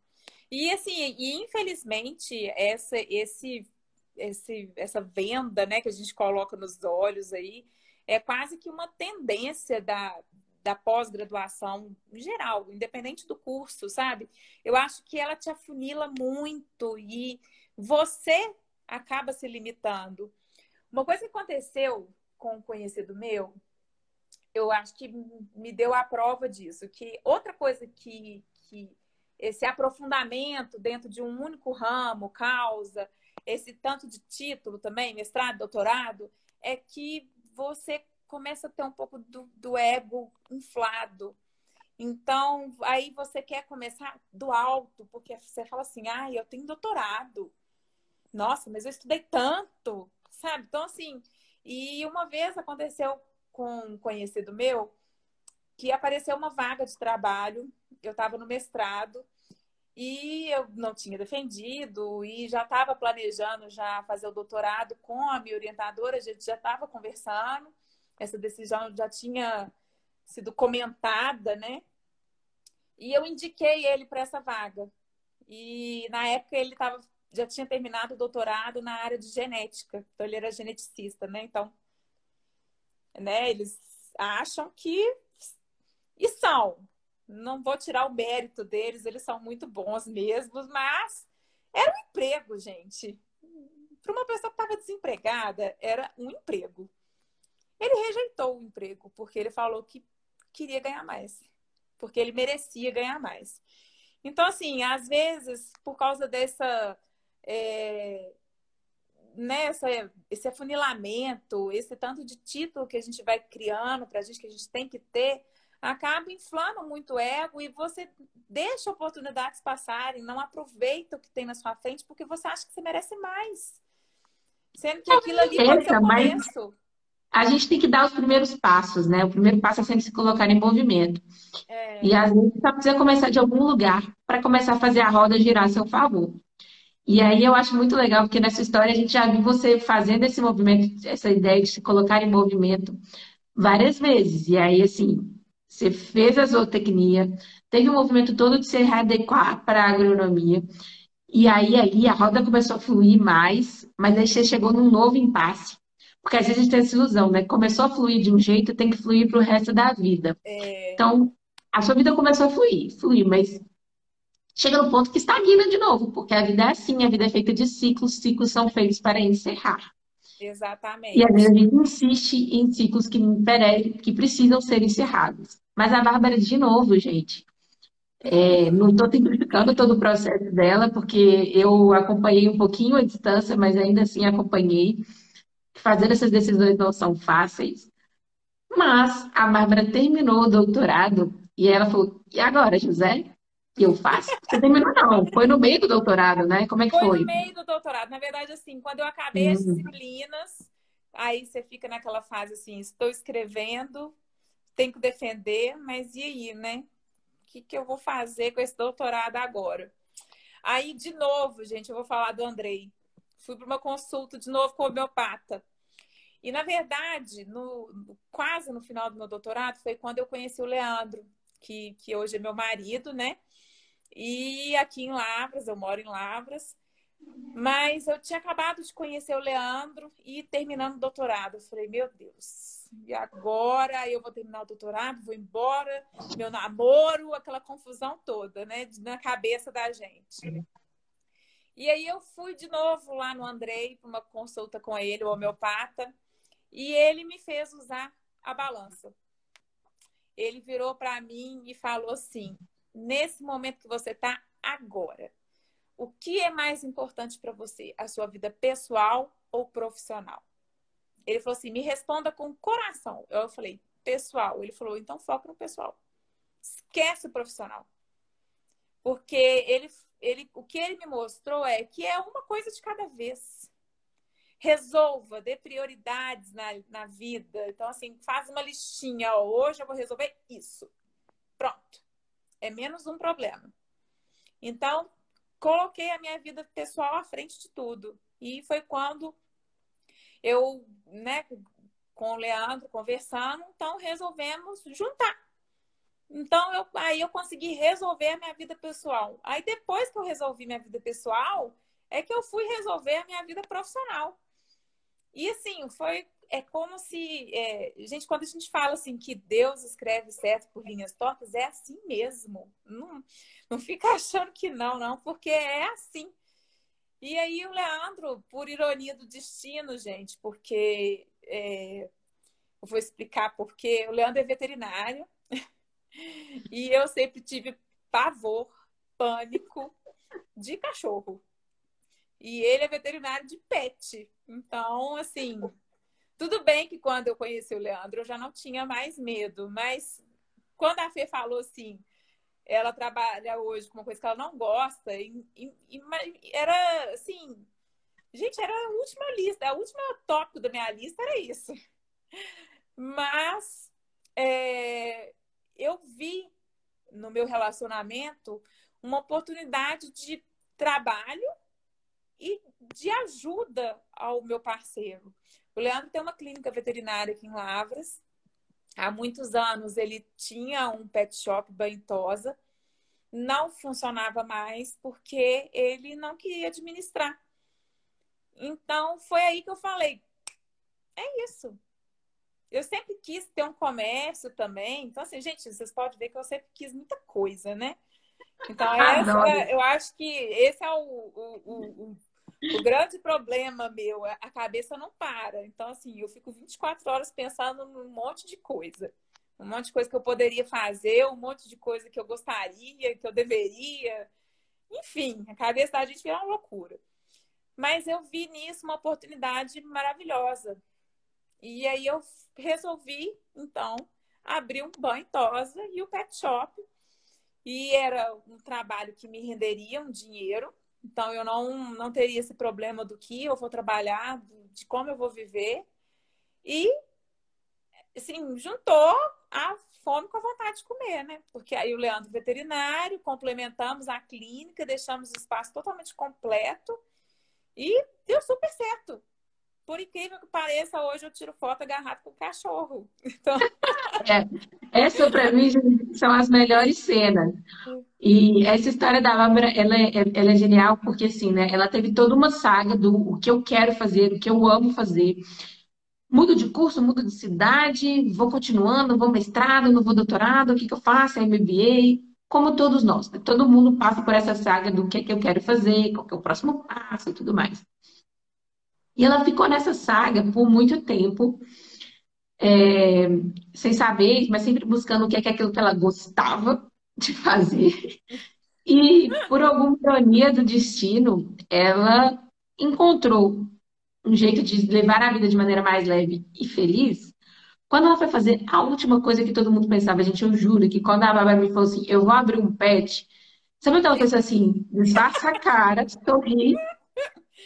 E assim, e infelizmente, essa, esse, esse, essa venda né, que a gente coloca nos olhos aí é quase que uma tendência da, da pós-graduação em geral, independente do curso, sabe? Eu acho que ela te afunila muito e você acaba se limitando. Uma coisa que aconteceu com um conhecido meu, eu acho que me deu a prova disso, que outra coisa que, que esse aprofundamento dentro de um único ramo causa, esse tanto de título também, mestrado, doutorado, é que você começa a ter um pouco do, do ego inflado. Então, aí você quer começar do alto, porque você fala assim, ah, eu tenho doutorado. Nossa, mas eu estudei tanto, sabe? Então, assim, e uma vez aconteceu com um conhecido meu que apareceu uma vaga de trabalho, eu estava no mestrado, e eu não tinha defendido e já estava planejando já fazer o doutorado com a minha orientadora, a gente já estava conversando essa decisão já tinha sido comentada, né? E eu indiquei ele para essa vaga. E na época ele tava, já tinha terminado o doutorado na área de genética, então ele era geneticista, né? Então, né, eles acham que e são. Não vou tirar o mérito deles, eles são muito bons mesmo, mas era um emprego, gente. Para uma pessoa que estava desempregada, era um emprego. Ele rejeitou o emprego porque ele falou que queria ganhar mais, porque ele merecia ganhar mais. Então, assim, às vezes, por causa dessa. É, né, esse afunilamento, esse tanto de título que a gente vai criando para a gente, que a gente tem que ter, acaba inflando muito o ego e você deixa oportunidades passarem, não aproveita o que tem na sua frente porque você acha que você merece mais. Sendo que aquilo ali pode ser começo a gente tem que dar os primeiros passos, né? O primeiro passo é sempre se colocar em movimento. É. E às vezes só precisa começar de algum lugar para começar a fazer a roda girar a seu favor. E aí eu acho muito legal, porque nessa história a gente já viu você fazendo esse movimento, essa ideia de se colocar em movimento várias vezes. E aí, assim, você fez a zootecnia, teve o um movimento todo de se readequar para a agronomia. E aí, aí a roda começou a fluir mais, mas aí você chegou num novo impasse porque às vezes a gente tem essa ilusão, né? Começou a fluir de um jeito, tem que fluir para o resto da vida. É... Então, a sua vida começou a fluir, fluir, mas chega no ponto que estagna de novo, porque a vida é assim, a vida é feita de ciclos, ciclos são feitos para encerrar. Exatamente. E às vezes a gente insiste em ciclos que, que precisam ser encerrados. Mas a Bárbara, de novo, gente, é, não estou simplificando todo o processo dela, porque eu acompanhei um pouquinho a distância, mas ainda assim acompanhei fazer essas decisões não são fáceis. Mas a Bárbara terminou o doutorado e ela falou: e agora, José? eu faço? Você terminou, não? Foi no meio do doutorado, né? Como é que foi? Foi no meio do doutorado. Na verdade, assim, quando eu acabei as uhum. disciplinas, aí você fica naquela fase assim: estou escrevendo, tenho que defender, mas e aí, né? O que, que eu vou fazer com esse doutorado agora? Aí, de novo, gente, eu vou falar do Andrei fui para uma consulta de novo com o homeopata. E, na verdade, no, quase no final do meu doutorado, foi quando eu conheci o Leandro, que, que hoje é meu marido, né? E aqui em Lavras, eu moro em Lavras. Mas eu tinha acabado de conhecer o Leandro e terminando o doutorado. Eu falei, meu Deus, e agora eu vou terminar o doutorado, vou embora, meu namoro, aquela confusão toda, né, na cabeça da gente. E aí eu fui de novo lá no Andrei para uma consulta com ele, o homeopata, e ele me fez usar a balança. Ele virou para mim e falou assim: nesse momento que você está agora, o que é mais importante para você? A sua vida pessoal ou profissional? Ele falou assim: me responda com coração. Eu falei: pessoal. Ele falou: então foca no pessoal. Esquece o profissional. Porque ele, ele, o que ele me mostrou é que é uma coisa de cada vez. Resolva, dê prioridades na, na vida. Então, assim, faz uma listinha. Ó, hoje eu vou resolver isso. Pronto. É menos um problema. Então, coloquei a minha vida pessoal à frente de tudo. E foi quando eu, né, com o Leandro conversando, então resolvemos juntar. Então, eu, aí eu consegui resolver a minha vida pessoal. Aí depois que eu resolvi minha vida pessoal, é que eu fui resolver a minha vida profissional. E assim, foi é como se. É, gente, quando a gente fala assim que Deus escreve certo por linhas tortas, é assim mesmo. Não, não fica achando que não, não, porque é assim. E aí o Leandro, por ironia do destino, gente, porque é, eu vou explicar porque o Leandro é veterinário e eu sempre tive pavor, pânico de cachorro. E ele é veterinário de pet. Então, assim, tudo bem que quando eu conheci o Leandro eu já não tinha mais medo, mas quando a Fê falou assim, ela trabalha hoje com uma coisa que ela não gosta, e, e, e era assim, gente, era a última lista, a última tópico da minha lista era isso. Mas é, eu vi no meu relacionamento uma oportunidade de trabalho e de ajuda ao meu parceiro. O Leandro tem uma clínica veterinária aqui em Lavras. Há muitos anos ele tinha um pet shop banhosa. Não funcionava mais porque ele não queria administrar. Então foi aí que eu falei: é isso. Eu sempre quis ter um comércio também. Então, assim, gente, vocês podem ver que eu sempre quis muita coisa, né? Então, essa, eu acho que esse é o, o, o, o grande problema meu, a cabeça não para. Então, assim, eu fico 24 horas pensando num monte de coisa. Um monte de coisa que eu poderia fazer, um monte de coisa que eu gostaria, que eu deveria. Enfim, a cabeça da gente é uma loucura. Mas eu vi nisso uma oportunidade maravilhosa. E aí eu resolvi, então, abrir um banho tosa e o pet shop. E era um trabalho que me renderia um dinheiro então, eu não, não teria esse problema do que eu vou trabalhar, de como eu vou viver. E, assim, juntou a fome com a vontade de comer, né? Porque aí o Leandro veterinário, complementamos a clínica, deixamos o espaço totalmente completo e deu super certo. Por incrível que pareça, hoje eu tiro foto agarrado com o cachorro. Então... É, essa para mim são as melhores cenas. E essa história da Bárbara, ela é, ela é genial porque assim, né? Ela teve toda uma saga do o que eu quero fazer, o que eu amo fazer. Mudo de curso, mudo de cidade, vou continuando, vou mestrado, não vou doutorado, o que, que eu faço? MBA, como todos nós. Né? Todo mundo passa por essa saga do que, que eu quero fazer, qual que é o próximo passo e tudo mais. E ela ficou nessa saga por muito tempo, é, sem saber, mas sempre buscando o que é, que é aquilo que ela gostava de fazer. E por alguma ironia do destino, ela encontrou um jeito de levar a vida de maneira mais leve e feliz. Quando ela foi fazer a última coisa que todo mundo pensava, gente, eu juro que quando a Bárbara me falou assim, eu vou abrir um pet, sabe aquela coisa assim, disfarça a cara, sorri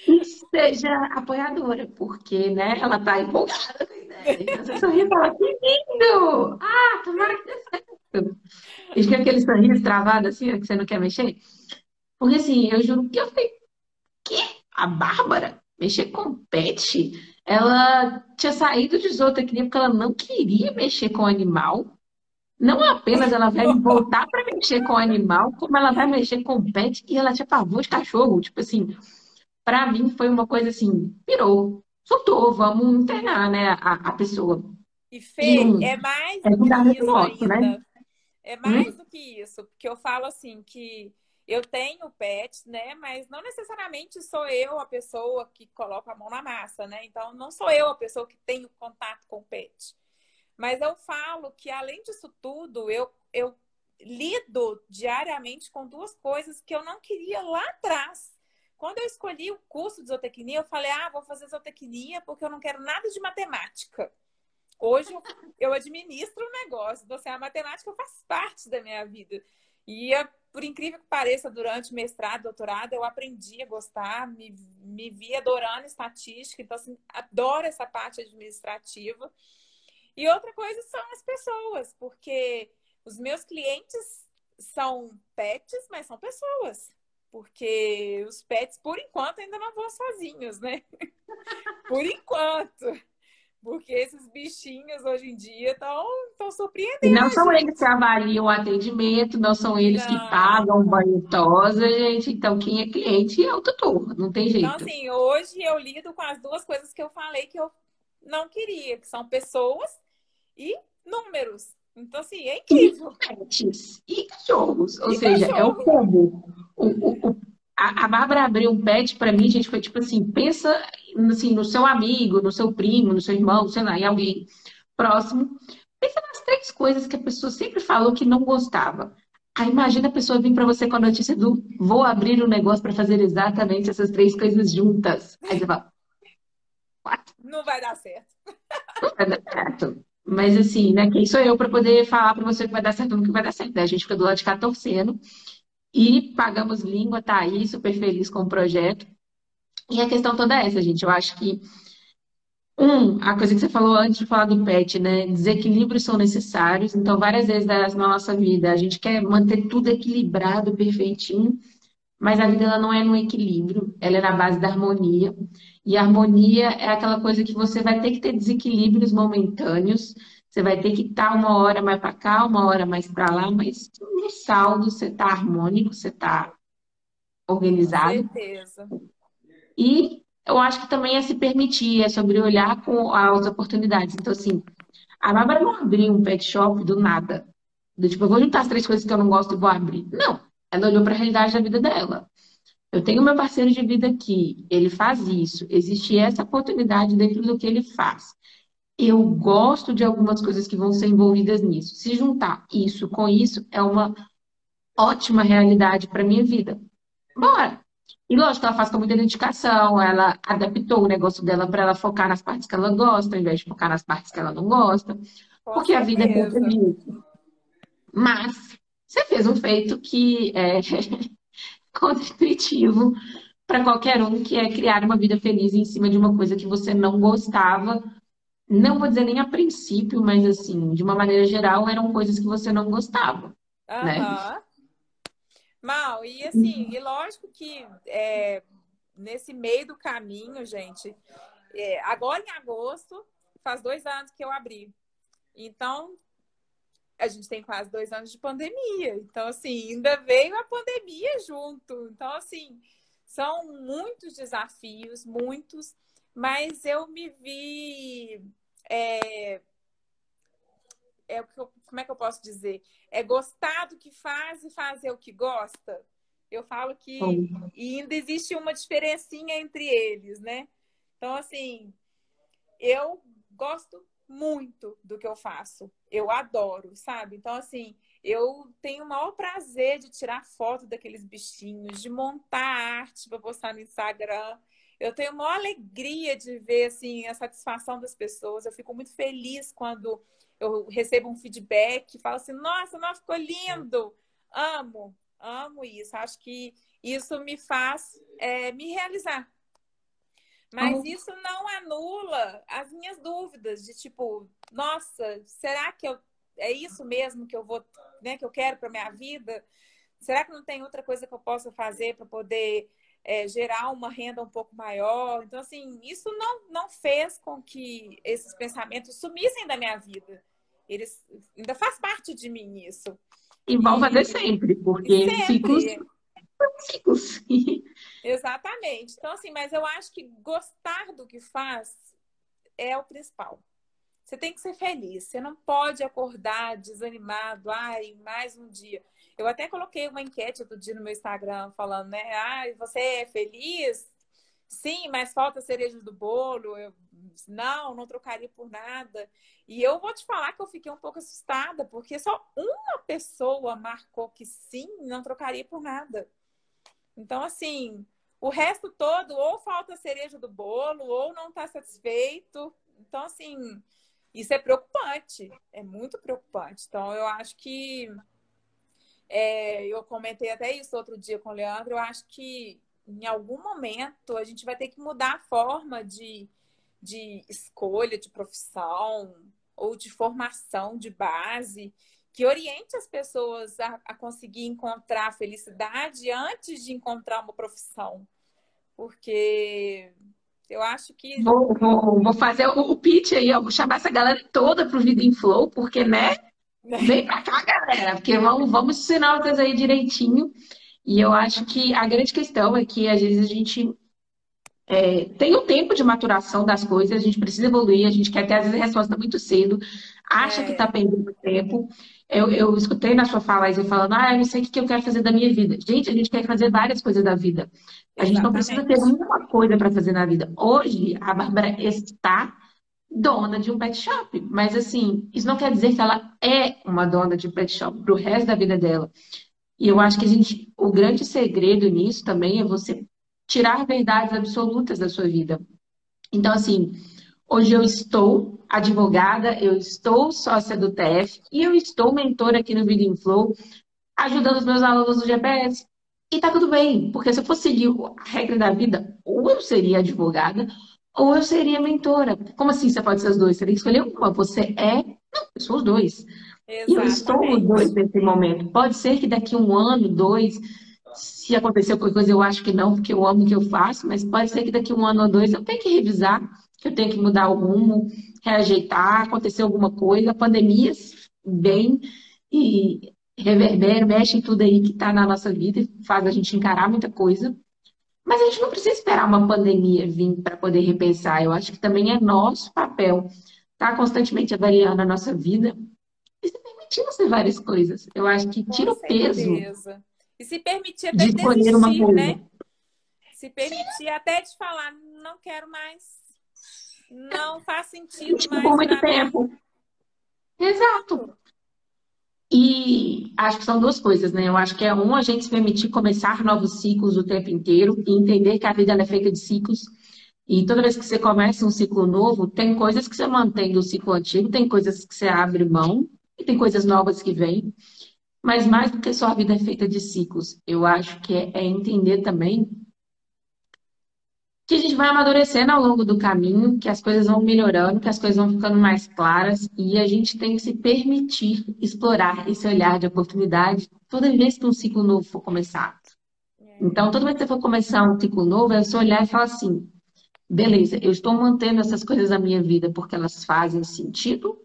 e seja apoiadora, porque né, ela está empolgada com a ideia. Então, você sorri e fala, que lindo! Ah, tomara que dê certo. E fica aquele sorriso travado assim, que você não quer mexer. Porque assim, eu juro que eu falei, que? A Bárbara mexer com pet? Ela tinha saído de zootecnia porque ela não queria mexer com animal. Não apenas ela vai voltar para mexer com animal, como ela vai mexer com pet e ela tinha pavor de cachorro. Tipo assim, para mim foi uma coisa assim, pirou, soltou, vamos internar, né, a, a pessoa. E Fê, e, é mais é do que isso ainda. Né? É mais hum? do que isso, porque eu falo assim que eu tenho pets, né? Mas não necessariamente sou eu a pessoa que coloca a mão na massa, né? Então, não sou eu a pessoa que tenho contato com o pet. Mas eu falo que, além disso tudo, eu, eu lido diariamente com duas coisas que eu não queria lá atrás. Quando eu escolhi o curso de zootecnia, eu falei, ah, vou fazer zootecnia porque eu não quero nada de matemática. Hoje eu, administro o um negócio, então, assim, a matemática faz parte da minha vida. E, por incrível que pareça, durante mestrado, doutorado, eu aprendi a gostar, me, me vi adorando estatística, então, assim, adoro essa parte administrativa. E outra coisa são as pessoas, porque os meus clientes são pets, mas são pessoas. Porque os pets, por enquanto, ainda não vão sozinhos, né? por enquanto. Porque esses bichinhos hoje em dia estão surpreendendo. Não são eles que avaliam o atendimento, não são eles não. que pagam banho tosa, gente. Então, quem é cliente é o tutor, não tem jeito. Então, assim, hoje eu lido com as duas coisas que eu falei que eu não queria, que são pessoas e números. Então, assim, é incrível. E pets, e cachorros. Ou e seja, cachorro. é o combo. O, o, a, a Bárbara abriu um pet para mim, gente, foi tipo assim, pensa assim, no seu amigo, no seu primo, no seu irmão, sei lá, em alguém próximo. Pensa nas três coisas que a pessoa sempre falou que não gostava. Aí imagina a pessoa vir para você com a notícia do vou abrir um negócio para fazer exatamente essas três coisas juntas. Aí você fala, What? Não vai dar certo. Não vai dar certo. Mas assim, né? Quem sou eu para poder falar para você que vai dar certo ou que vai dar certo? Né? A gente fica do lado de cá torcendo. E pagamos língua, tá aí, super feliz com o projeto. E a questão toda é essa, gente. Eu acho que, um, a coisa que você falou antes de falar do pet, né? Desequilíbrios são necessários. Então, várias vezes na nossa vida, a gente quer manter tudo equilibrado, perfeitinho, mas a vida ela não é no equilíbrio, ela é na base da harmonia. E harmonia é aquela coisa que você vai ter que ter desequilíbrios momentâneos, você vai ter que estar uma hora mais para cá, uma hora mais para lá, mas no saldo você está harmônico, você está organizado. Com certeza. E eu acho que também é se permitir, é sobre olhar com as oportunidades. Então, assim, a Bárbara não abriu um pet shop do nada. Do tipo, eu vou juntar as três coisas que eu não gosto e vou abrir. Não. Ela olhou para a realidade da vida dela. Eu tenho meu parceiro de vida aqui, ele faz isso, existe essa oportunidade dentro do que ele faz. Eu gosto de algumas coisas que vão ser envolvidas nisso. Se juntar isso com isso, é uma ótima realidade para minha vida. Bora! E lógico, ela faz com muita dedicação, ela adaptou o negócio dela para ela focar nas partes que ela gosta, ao invés de focar nas partes que ela não gosta. Com porque certeza. a vida é conta disso. Mas você fez um feito que é contra-intuitivo para qualquer um, que é criar uma vida feliz em cima de uma coisa que você não gostava. Não vou dizer nem a princípio, mas assim, de uma maneira geral, eram coisas que você não gostava. Uhum. Né? Mal, e assim, e lógico que é, nesse meio do caminho, gente, é, agora em agosto, faz dois anos que eu abri. Então, a gente tem quase dois anos de pandemia. Então, assim, ainda veio a pandemia junto. Então, assim, são muitos desafios, muitos, mas eu me vi. É, é como é que eu posso dizer? É gostar do que faz e fazer o que gosta. Eu falo que e ainda existe uma diferencinha entre eles, né? Então, assim, eu gosto muito do que eu faço. Eu adoro, sabe? Então, assim, eu tenho o maior prazer de tirar foto daqueles bichinhos, de montar arte para postar no Instagram. Eu tenho a maior alegria de ver, assim, a satisfação das pessoas. Eu fico muito feliz quando eu recebo um feedback, falo assim, nossa, não ficou lindo. Amo, amo isso. Acho que isso me faz é, me realizar. Mas uhum. isso não anula as minhas dúvidas de tipo, nossa, será que eu é isso mesmo que eu vou, né, que eu quero para minha vida? Será que não tem outra coisa que eu possa fazer para poder é, gerar uma renda um pouco maior. Então, assim, isso não, não fez com que esses pensamentos sumissem da minha vida. Eles ainda faz parte de mim isso. E vão fazer sempre, porque sempre. ciclos ciclos. Exatamente. Então, assim, mas eu acho que gostar do que faz é o principal. Você tem que ser feliz. Você não pode acordar desanimado. Ai, mais um dia. Eu até coloquei uma enquete outro dia no meu Instagram falando, né? Ai, você é feliz? Sim, mas falta cereja do bolo. Eu, não, não trocaria por nada. E eu vou te falar que eu fiquei um pouco assustada, porque só uma pessoa marcou que sim, não trocaria por nada. Então, assim, o resto todo, ou falta cereja do bolo, ou não está satisfeito. Então, assim, isso é preocupante, é muito preocupante. Então, eu acho que. É, eu comentei até isso outro dia com o Leandro. Eu acho que em algum momento a gente vai ter que mudar a forma de, de escolha de profissão ou de formação de base que oriente as pessoas a, a conseguir encontrar a felicidade antes de encontrar uma profissão. Porque eu acho que. Vou, vou, vou fazer o, o pitch aí. Vou chamar essa galera toda pro Vida em Flow, porque, né? Vem pra cá, galera, porque vamos, vamos ensinar vocês aí direitinho. E eu acho que a grande questão é que, às vezes, a gente é, tem o tempo de maturação das coisas, a gente precisa evoluir, a gente quer ter, às vezes, a resposta muito cedo, acha é. que está perdendo tempo. Eu, eu escutei na sua fala aí você falando, ah, eu não sei o que eu quero fazer da minha vida. Gente, a gente quer fazer várias coisas da vida. A gente Exatamente. não precisa ter uma coisa para fazer na vida. Hoje, a Bárbara está dona de um pet shop. Mas, assim, isso não quer dizer que ela é uma dona de pet shop para o resto da vida dela. E eu acho que a gente, o grande segredo nisso também é você tirar verdades absolutas da sua vida. Então, assim, hoje eu estou advogada, eu estou sócia do TF e eu estou mentora aqui no Vida in Flow, ajudando os meus alunos do GPS. E tá tudo bem, porque se eu fosse seguir a regra da vida, ou eu seria advogada, ou eu seria mentora. Como assim você pode ser os dois? Você tem que escolher uma. Você é. Não, eu sou os dois. Exatamente. E eu estou os dois nesse momento. Pode ser que daqui um ano, dois, se acontecer alguma coisa, eu acho que não, porque eu amo o que eu faço, mas pode ser que daqui um ano ou dois eu tenha que revisar, que eu tenha que mudar o rumo, reajeitar, acontecer alguma coisa, pandemias bem e reverbera, mexe em tudo aí que está na nossa vida e faz a gente encarar muita coisa. Mas a gente não precisa esperar uma pandemia vir para poder repensar. Eu acho que também é nosso papel estar tá constantemente avaliando a nossa vida e se permitindo fazer várias coisas. Eu acho que tira o peso. E se permitir até de desistir, uma coisa. né? Se permitir até de falar, não quero mais não faz sentido tipo, mais. Por muito tempo. Mim. Exato. E acho que são duas coisas, né? Eu acho que é um, a gente se permitir começar novos ciclos o tempo inteiro e entender que a vida é feita de ciclos. E toda vez que você começa um ciclo novo, tem coisas que você mantém do ciclo antigo, tem coisas que você abre mão e tem coisas novas que vêm. Mas mais do que só a vida é feita de ciclos, eu acho que é, é entender também que a gente vai amadurecendo ao longo do caminho, que as coisas vão melhorando, que as coisas vão ficando mais claras e a gente tem que se permitir explorar esse olhar de oportunidade toda vez que um ciclo novo for começar. É. Então, toda vez que você for começar um ciclo novo, é você olhar e falar assim: beleza, eu estou mantendo essas coisas na minha vida porque elas fazem sentido?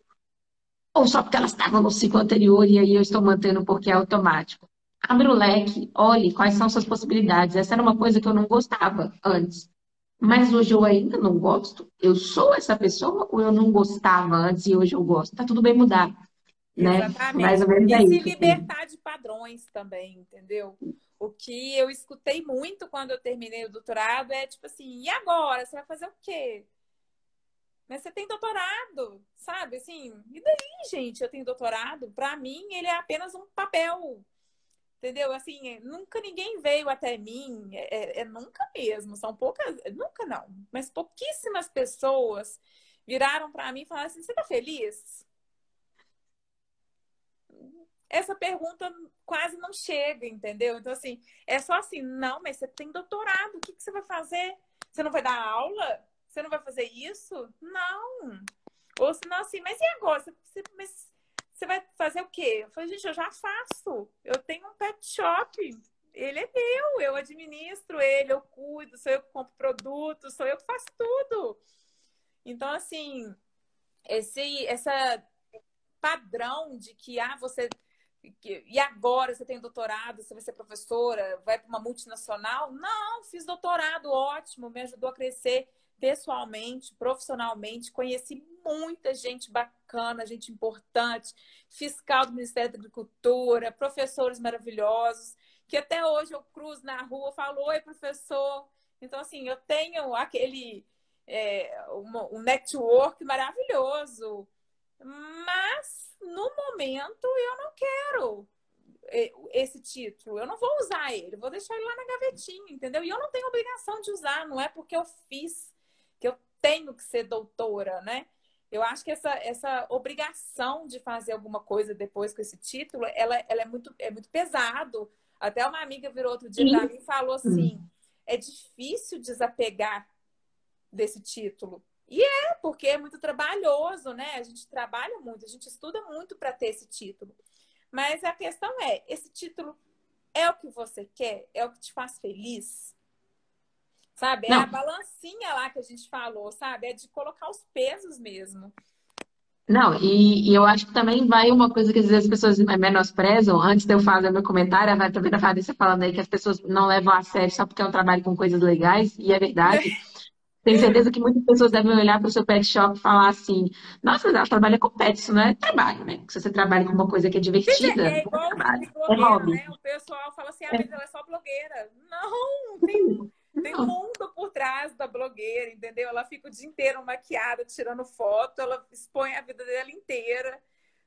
Ou só porque elas estavam no ciclo anterior e aí eu estou mantendo porque é automático? Abre o leque, olhe quais são suas possibilidades. Essa era uma coisa que eu não gostava antes mas hoje eu ainda não gosto. Eu sou essa pessoa ou eu não gostava antes e hoje eu gosto? Tá tudo bem mudar. Né? Exatamente. Mais ou menos e é se isso, libertar de padrões também, entendeu? O que eu escutei muito quando eu terminei o doutorado é tipo assim, e agora? Você vai fazer o quê? Mas você tem doutorado, sabe? Assim, e daí, gente, eu tenho doutorado? Para mim, ele é apenas um papel Entendeu? Assim, nunca ninguém veio até mim, é, é, é, nunca mesmo, são poucas, nunca não, mas pouquíssimas pessoas viraram para mim e falaram assim: você tá feliz? Essa pergunta quase não chega, entendeu? Então, assim, é só assim: não, mas você tem doutorado, o que, que você vai fazer? Você não vai dar aula? Você não vai fazer isso? Não. Ou senão, assim, mas e agora? Você, mas você vai fazer o quê? Eu falei, gente, eu já faço. Eu tenho um pet shop. Ele é meu, eu administro ele, eu cuido, sou eu que compro produtos, sou eu que faço tudo. Então, assim, esse essa padrão de que ah, você e agora você tem doutorado, você vai ser professora, vai para uma multinacional? Não, fiz doutorado, ótimo, me ajudou a crescer pessoalmente, profissionalmente, conheci muita gente bacana, gente importante, fiscal do Ministério da Agricultura, professores maravilhosos, que até hoje eu cruzo na rua, falo, oi, professor. Então, assim, eu tenho aquele é, um, um network maravilhoso, mas no momento eu não quero é, esse título, eu não vou usar ele, vou deixar ele lá na gavetinha, entendeu? E eu não tenho obrigação de usar, não é porque eu fiz que eu tenho que ser doutora, né? Eu acho que essa, essa obrigação de fazer alguma coisa depois com esse título, ela, ela é, muito, é muito pesado. Até uma amiga virou outro dia para mim e falou assim: é difícil desapegar desse título. E é, porque é muito trabalhoso, né? A gente trabalha muito, a gente estuda muito para ter esse título. Mas a questão é: esse título é o que você quer? É o que te faz feliz? Sabe? É Não. a balancinha lá que a gente falou, sabe? É de colocar os pesos mesmo. Não, e, e, eu acho que também vai uma coisa que às vezes as pessoas menosprezam. Antes de eu fazer meu comentário, a tá vendo a Vanessa falando aí que as pessoas não levam a sério só porque é um trabalho com coisas legais, e é verdade. Tenho certeza que muitas pessoas devem olhar para o seu pet shop e falar assim: nossa, ela trabalha com pet, isso não é trabalho, né? Se você trabalha com uma coisa que é divertida, é, é igual é trabalho, é hobby. Né? O pessoal fala assim: ah, mas ela é só blogueira. Não, tem tem um mundo por trás da blogueira, entendeu? Ela fica o dia inteiro maquiada, tirando foto, ela expõe a vida dela inteira.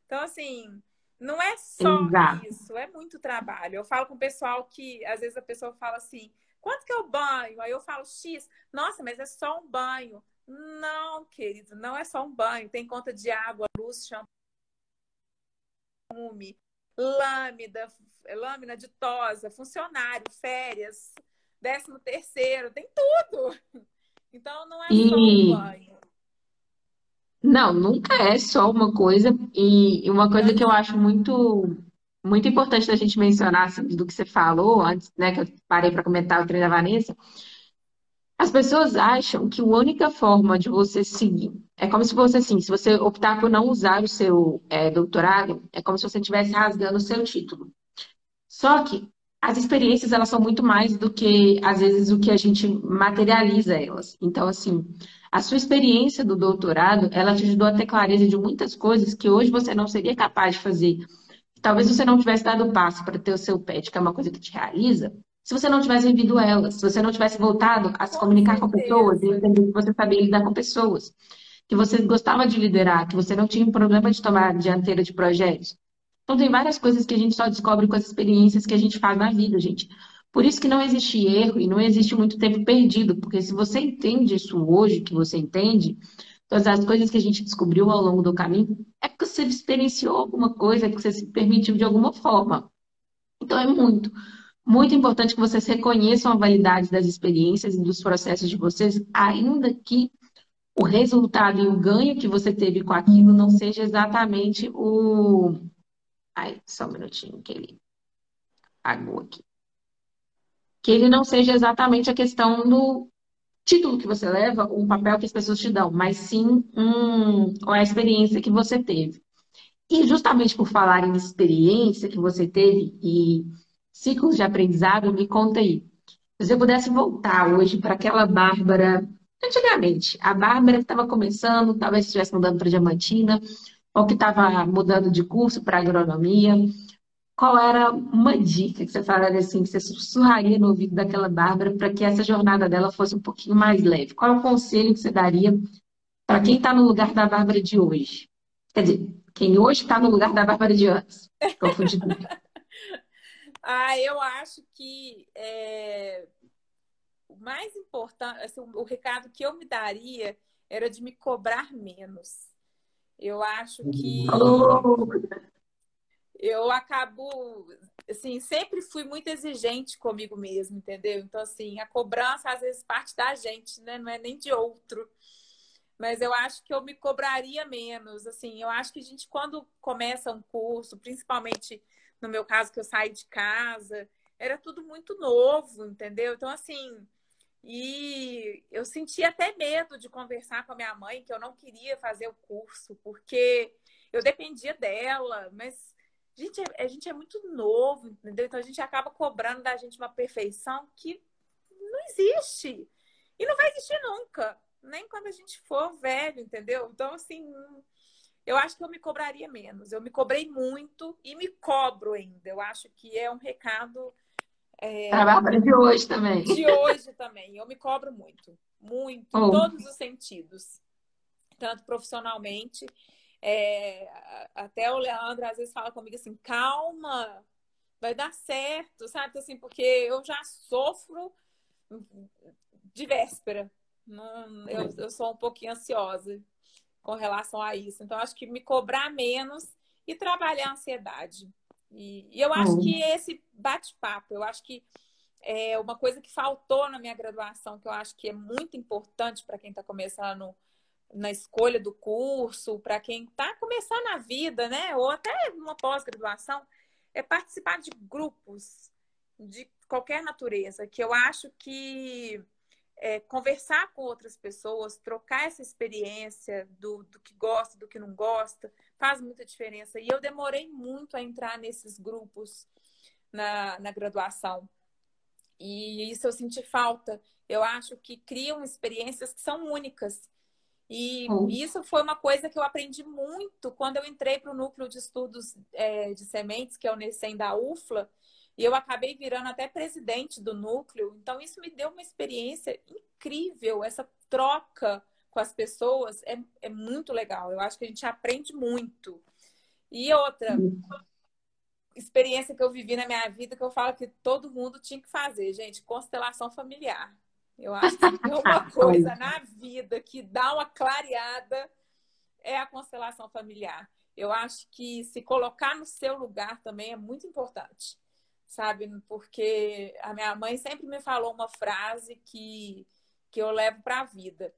Então, assim, não é só Exato. isso, é muito trabalho. Eu falo com o pessoal que, às vezes, a pessoa fala assim: quanto que é o banho? Aí eu falo X, nossa, mas é só um banho. Não, querido, não é só um banho. Tem conta de água, luz, shampoo, lâmina, lâmina de tosa, funcionário, férias, décimo terceiro, tem tudo. Então não é e... só um banho. Não, nunca é só uma coisa. E uma coisa que eu acho muito, muito importante da gente mencionar assim, do que você falou antes, né? Que eu parei para comentar o treino da Vanessa. As pessoas acham que a única forma de você seguir é como se fosse assim: se você optar por não usar o seu é, doutorado, é como se você estivesse rasgando o seu título. Só que as experiências elas são muito mais do que às vezes o que a gente materializa elas. Então assim, a sua experiência do doutorado, ela te ajudou a ter clareza de muitas coisas que hoje você não seria capaz de fazer. Talvez você não tivesse dado o passo para ter o seu pet, que é uma coisa que te realiza, se você não tivesse vivido elas, se você não tivesse voltado a se com comunicar com pessoas e entender que você sabia lidar com pessoas, que você gostava de liderar, que você não tinha um problema de tomar dianteira de projetos, então, tem várias coisas que a gente só descobre com as experiências que a gente faz na vida, gente. Por isso que não existe erro e não existe muito tempo perdido, porque se você entende isso hoje, que você entende, todas as coisas que a gente descobriu ao longo do caminho, é porque você experienciou alguma coisa, é que você se permitiu de alguma forma. Então, é muito, muito importante que vocês reconheçam a validade das experiências e dos processos de vocês, ainda que o resultado e o ganho que você teve com aquilo não seja exatamente o Ai, só um minutinho que ele apagou aqui. Que ele não seja exatamente a questão do título que você leva, o papel que as pessoas te dão, mas sim um, a experiência que você teve. E justamente por falar em experiência que você teve e ciclos de aprendizado, me conta aí. Se você pudesse voltar hoje para aquela Bárbara, antigamente, a Bárbara que estava começando, talvez estivesse mudando para Diamantina, ou que estava mudando de curso para agronomia, qual era uma dica que você falaria assim, que você sussurraria no ouvido daquela Bárbara para que essa jornada dela fosse um pouquinho mais leve? Qual é o conselho que você daria para quem está no lugar da Bárbara de hoje? Quer dizer, quem hoje está no lugar da Bárbara de antes. Confundi ah, eu acho que é, o mais importante, assim, o recado que eu me daria era de me cobrar menos eu acho que eu acabo, assim, sempre fui muito exigente comigo mesmo, entendeu? Então, assim, a cobrança às vezes parte da gente, né? Não é nem de outro. Mas eu acho que eu me cobraria menos, assim. Eu acho que a gente, quando começa um curso, principalmente no meu caso, que eu saí de casa, era tudo muito novo, entendeu? Então, assim, e eu senti até medo de conversar com a minha mãe, que eu não queria fazer o curso, porque eu dependia dela, mas gente é, a gente é muito novo, entendeu? Então a gente acaba cobrando da gente uma perfeição que não existe. E não vai existir nunca. Nem quando a gente for velho, entendeu? Então, assim, eu acho que eu me cobraria menos. Eu me cobrei muito e me cobro ainda. Eu acho que é um recado. É, Para de hoje também. De hoje também. Eu me cobro muito. Muito. Oh. Em todos os sentidos. Tanto profissionalmente. É, até o Leandro às vezes fala comigo assim: calma, vai dar certo, sabe? Assim, porque eu já sofro de véspera. Não, eu, eu sou um pouquinho ansiosa com relação a isso. Então, acho que me cobrar menos e trabalhar a ansiedade. E, e eu acho uhum. que esse bate-papo, eu acho que é uma coisa que faltou na minha graduação, que eu acho que é muito importante para quem está começando na escolha do curso, para quem está começando a vida, né? Ou até uma pós-graduação, é participar de grupos de qualquer natureza, que eu acho que é, conversar com outras pessoas, trocar essa experiência do, do que gosta, do que não gosta, faz muita diferença. E eu demorei muito a entrar nesses grupos na, na graduação. E isso eu senti falta. Eu acho que criam experiências que são únicas. E hum. isso foi uma coisa que eu aprendi muito quando eu entrei para o núcleo de estudos é, de sementes, que é o NECEM da UFLA, e eu acabei virando até presidente do núcleo. Então, isso me deu uma experiência incrível. Essa troca com as pessoas é, é muito legal. Eu acho que a gente aprende muito. E outra experiência que eu vivi na minha vida que eu falo que todo mundo tinha que fazer, gente, constelação familiar. Eu acho que é uma coisa na vida que dá uma clareada é a constelação familiar. Eu acho que se colocar no seu lugar também é muito importante sabe? Porque a minha mãe sempre me falou uma frase que, que eu levo para a vida.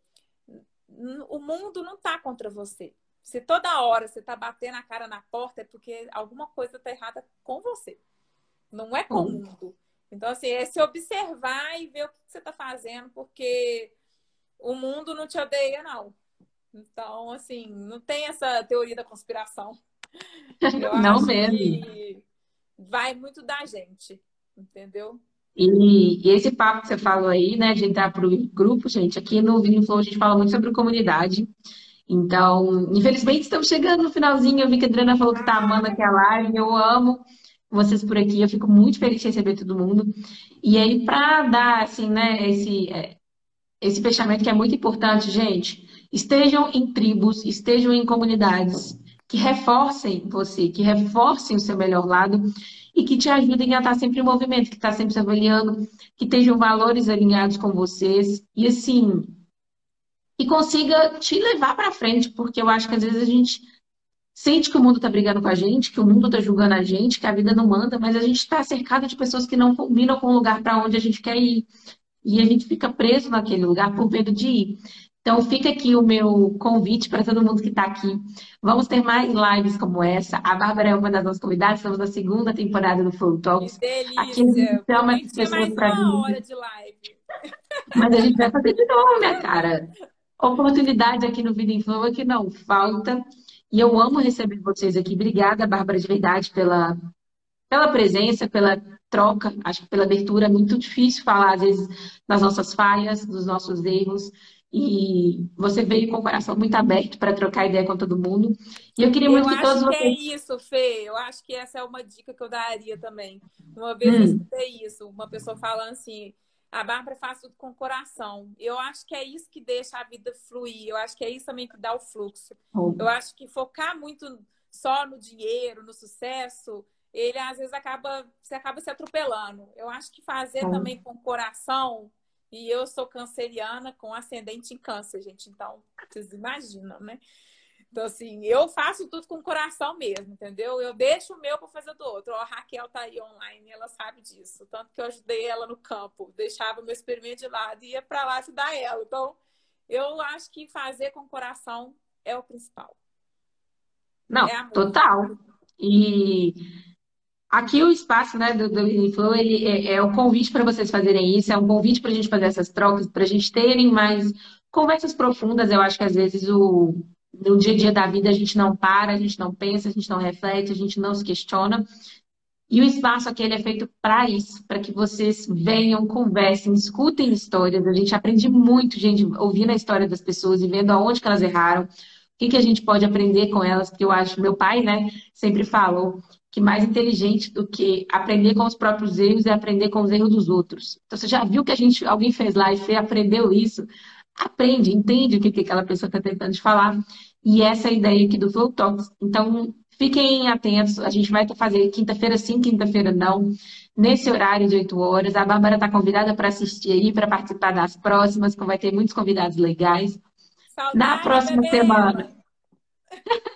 O mundo não está contra você. Se toda hora você está batendo a cara na porta, é porque alguma coisa está errada com você. Não é com o mundo. Então, assim, é se observar e ver o que você está fazendo, porque o mundo não te odeia, não. Então, assim, não tem essa teoria da conspiração. Eu não mesmo. Vai muito da gente, entendeu? E, e, esse papo que você falou aí, né, de entrar para o grupo, gente, aqui no Vinho Flow a gente fala muito sobre comunidade. Então, infelizmente, estamos chegando no finalzinho. Eu vi que a Adriana falou que está amando aqui a live. Eu amo vocês por aqui. Eu fico muito feliz de receber todo mundo. E aí, para dar, assim, né, esse, é, esse fechamento que é muito importante, gente, estejam em tribos, estejam em comunidades que reforcem você, que reforcem o seu melhor lado e que te ajudem a estar sempre em movimento, que está sempre se avaliando, que tenham valores alinhados com vocês e assim, e consiga te levar para frente, porque eu acho que às vezes a gente sente que o mundo está brigando com a gente, que o mundo está julgando a gente, que a vida não manda, mas a gente está cercado de pessoas que não combinam com o lugar para onde a gente quer ir. E a gente fica preso naquele lugar por medo de ir. Então, fica aqui o meu convite para todo mundo que está aqui. Vamos ter mais lives como essa. A Bárbara é uma das nossas convidadas, estamos na segunda temporada do Flow Talks. Que delícia! Aqui a gente chama as pessoas para vir. hora de live. Mas a gente vai fazer de novo, minha cara. Oportunidade aqui no Vida em Flow é que não falta. E eu amo receber vocês aqui. Obrigada, Bárbara, de verdade, pela, pela presença, pela troca, acho que pela abertura. É muito difícil falar, às vezes, das nossas falhas, dos nossos erros. E você veio com o coração muito aberto para trocar ideia com todo mundo. E eu queria muito eu que todos vocês. Eu acho que é isso, Fê. Eu acho que essa é uma dica que eu daria também. Uma vez hum. eu escutei isso, uma pessoa falando assim. A Bárbara faz tudo com o coração. Eu acho que é isso que deixa a vida fluir. Eu acho que é isso também que dá o fluxo. Oh. Eu acho que focar muito só no dinheiro, no sucesso, ele às vezes acaba, você acaba se atropelando. Eu acho que fazer oh. também com o coração e eu sou canceriana com ascendente em câncer, gente. Então, vocês imaginam, né? Então, assim, eu faço tudo com o coração mesmo, entendeu? Eu deixo o meu para fazer do outro. Ó, a Raquel tá aí online, ela sabe disso. Tanto que eu ajudei ela no campo, deixava meu experimento de lado e ia para lá ajudar ela. Então, eu acho que fazer com o coração é o principal. Não, é total. E Aqui o espaço né, do, do Flow ele é, é o convite para vocês fazerem isso, é um convite para a gente fazer essas trocas, para a gente terem mais conversas profundas. Eu acho que às vezes o no dia a dia da vida a gente não para, a gente não pensa, a gente não reflete, a gente não se questiona. E o espaço aqui é feito para isso, para que vocês venham, conversem, escutem histórias. A gente aprende muito, gente, ouvindo a história das pessoas e vendo aonde que elas erraram, o que, que a gente pode aprender com elas, porque eu acho, meu pai, né, sempre falou que mais inteligente do que aprender com os próprios erros é aprender com os erros dos outros. Então, você já viu que a gente, alguém fez lá e você aprendeu isso? Aprende, entende o que, que aquela pessoa está tentando te falar. E essa é a ideia aqui do Flow Talks. Então, Fiquem atentos, a gente vai fazer quinta-feira sim, quinta-feira não, nesse horário de 8 horas. A Bárbara está convidada para assistir aí, para participar das próximas, que vai ter muitos convidados legais. Saudade, na próxima semana.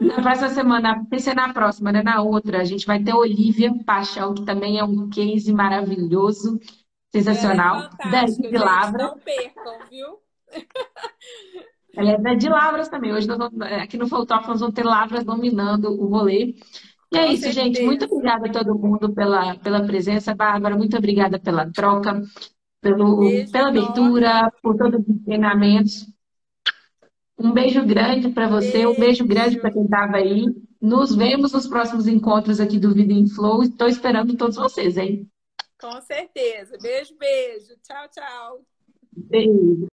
na próxima semana, pensei na próxima, né? Na outra, a gente vai ter Olivia Paixão, que também é um case maravilhoso, sensacional. É fantástico, de gente, Lavra. Não percam, viu? Ela é de Lavras também. Hoje vamos- aqui no Fotógrafo nós vamos ter Lavras dominando o rolê. E é Com isso, gente. certeza. Muito obrigada a todo mundo pela, pela presença. Bárbara, muito obrigada pela troca, pelo, Beijo pela abertura, por todos os treinamentos. Um beijo grande para você, um beijo grande para quem estava aí. Nos vemos nos próximos encontros aqui do Vida em Flow. Estou esperando todos vocês, hein? Com certeza. Beijo, beijo. Tchau, tchau. Beijo.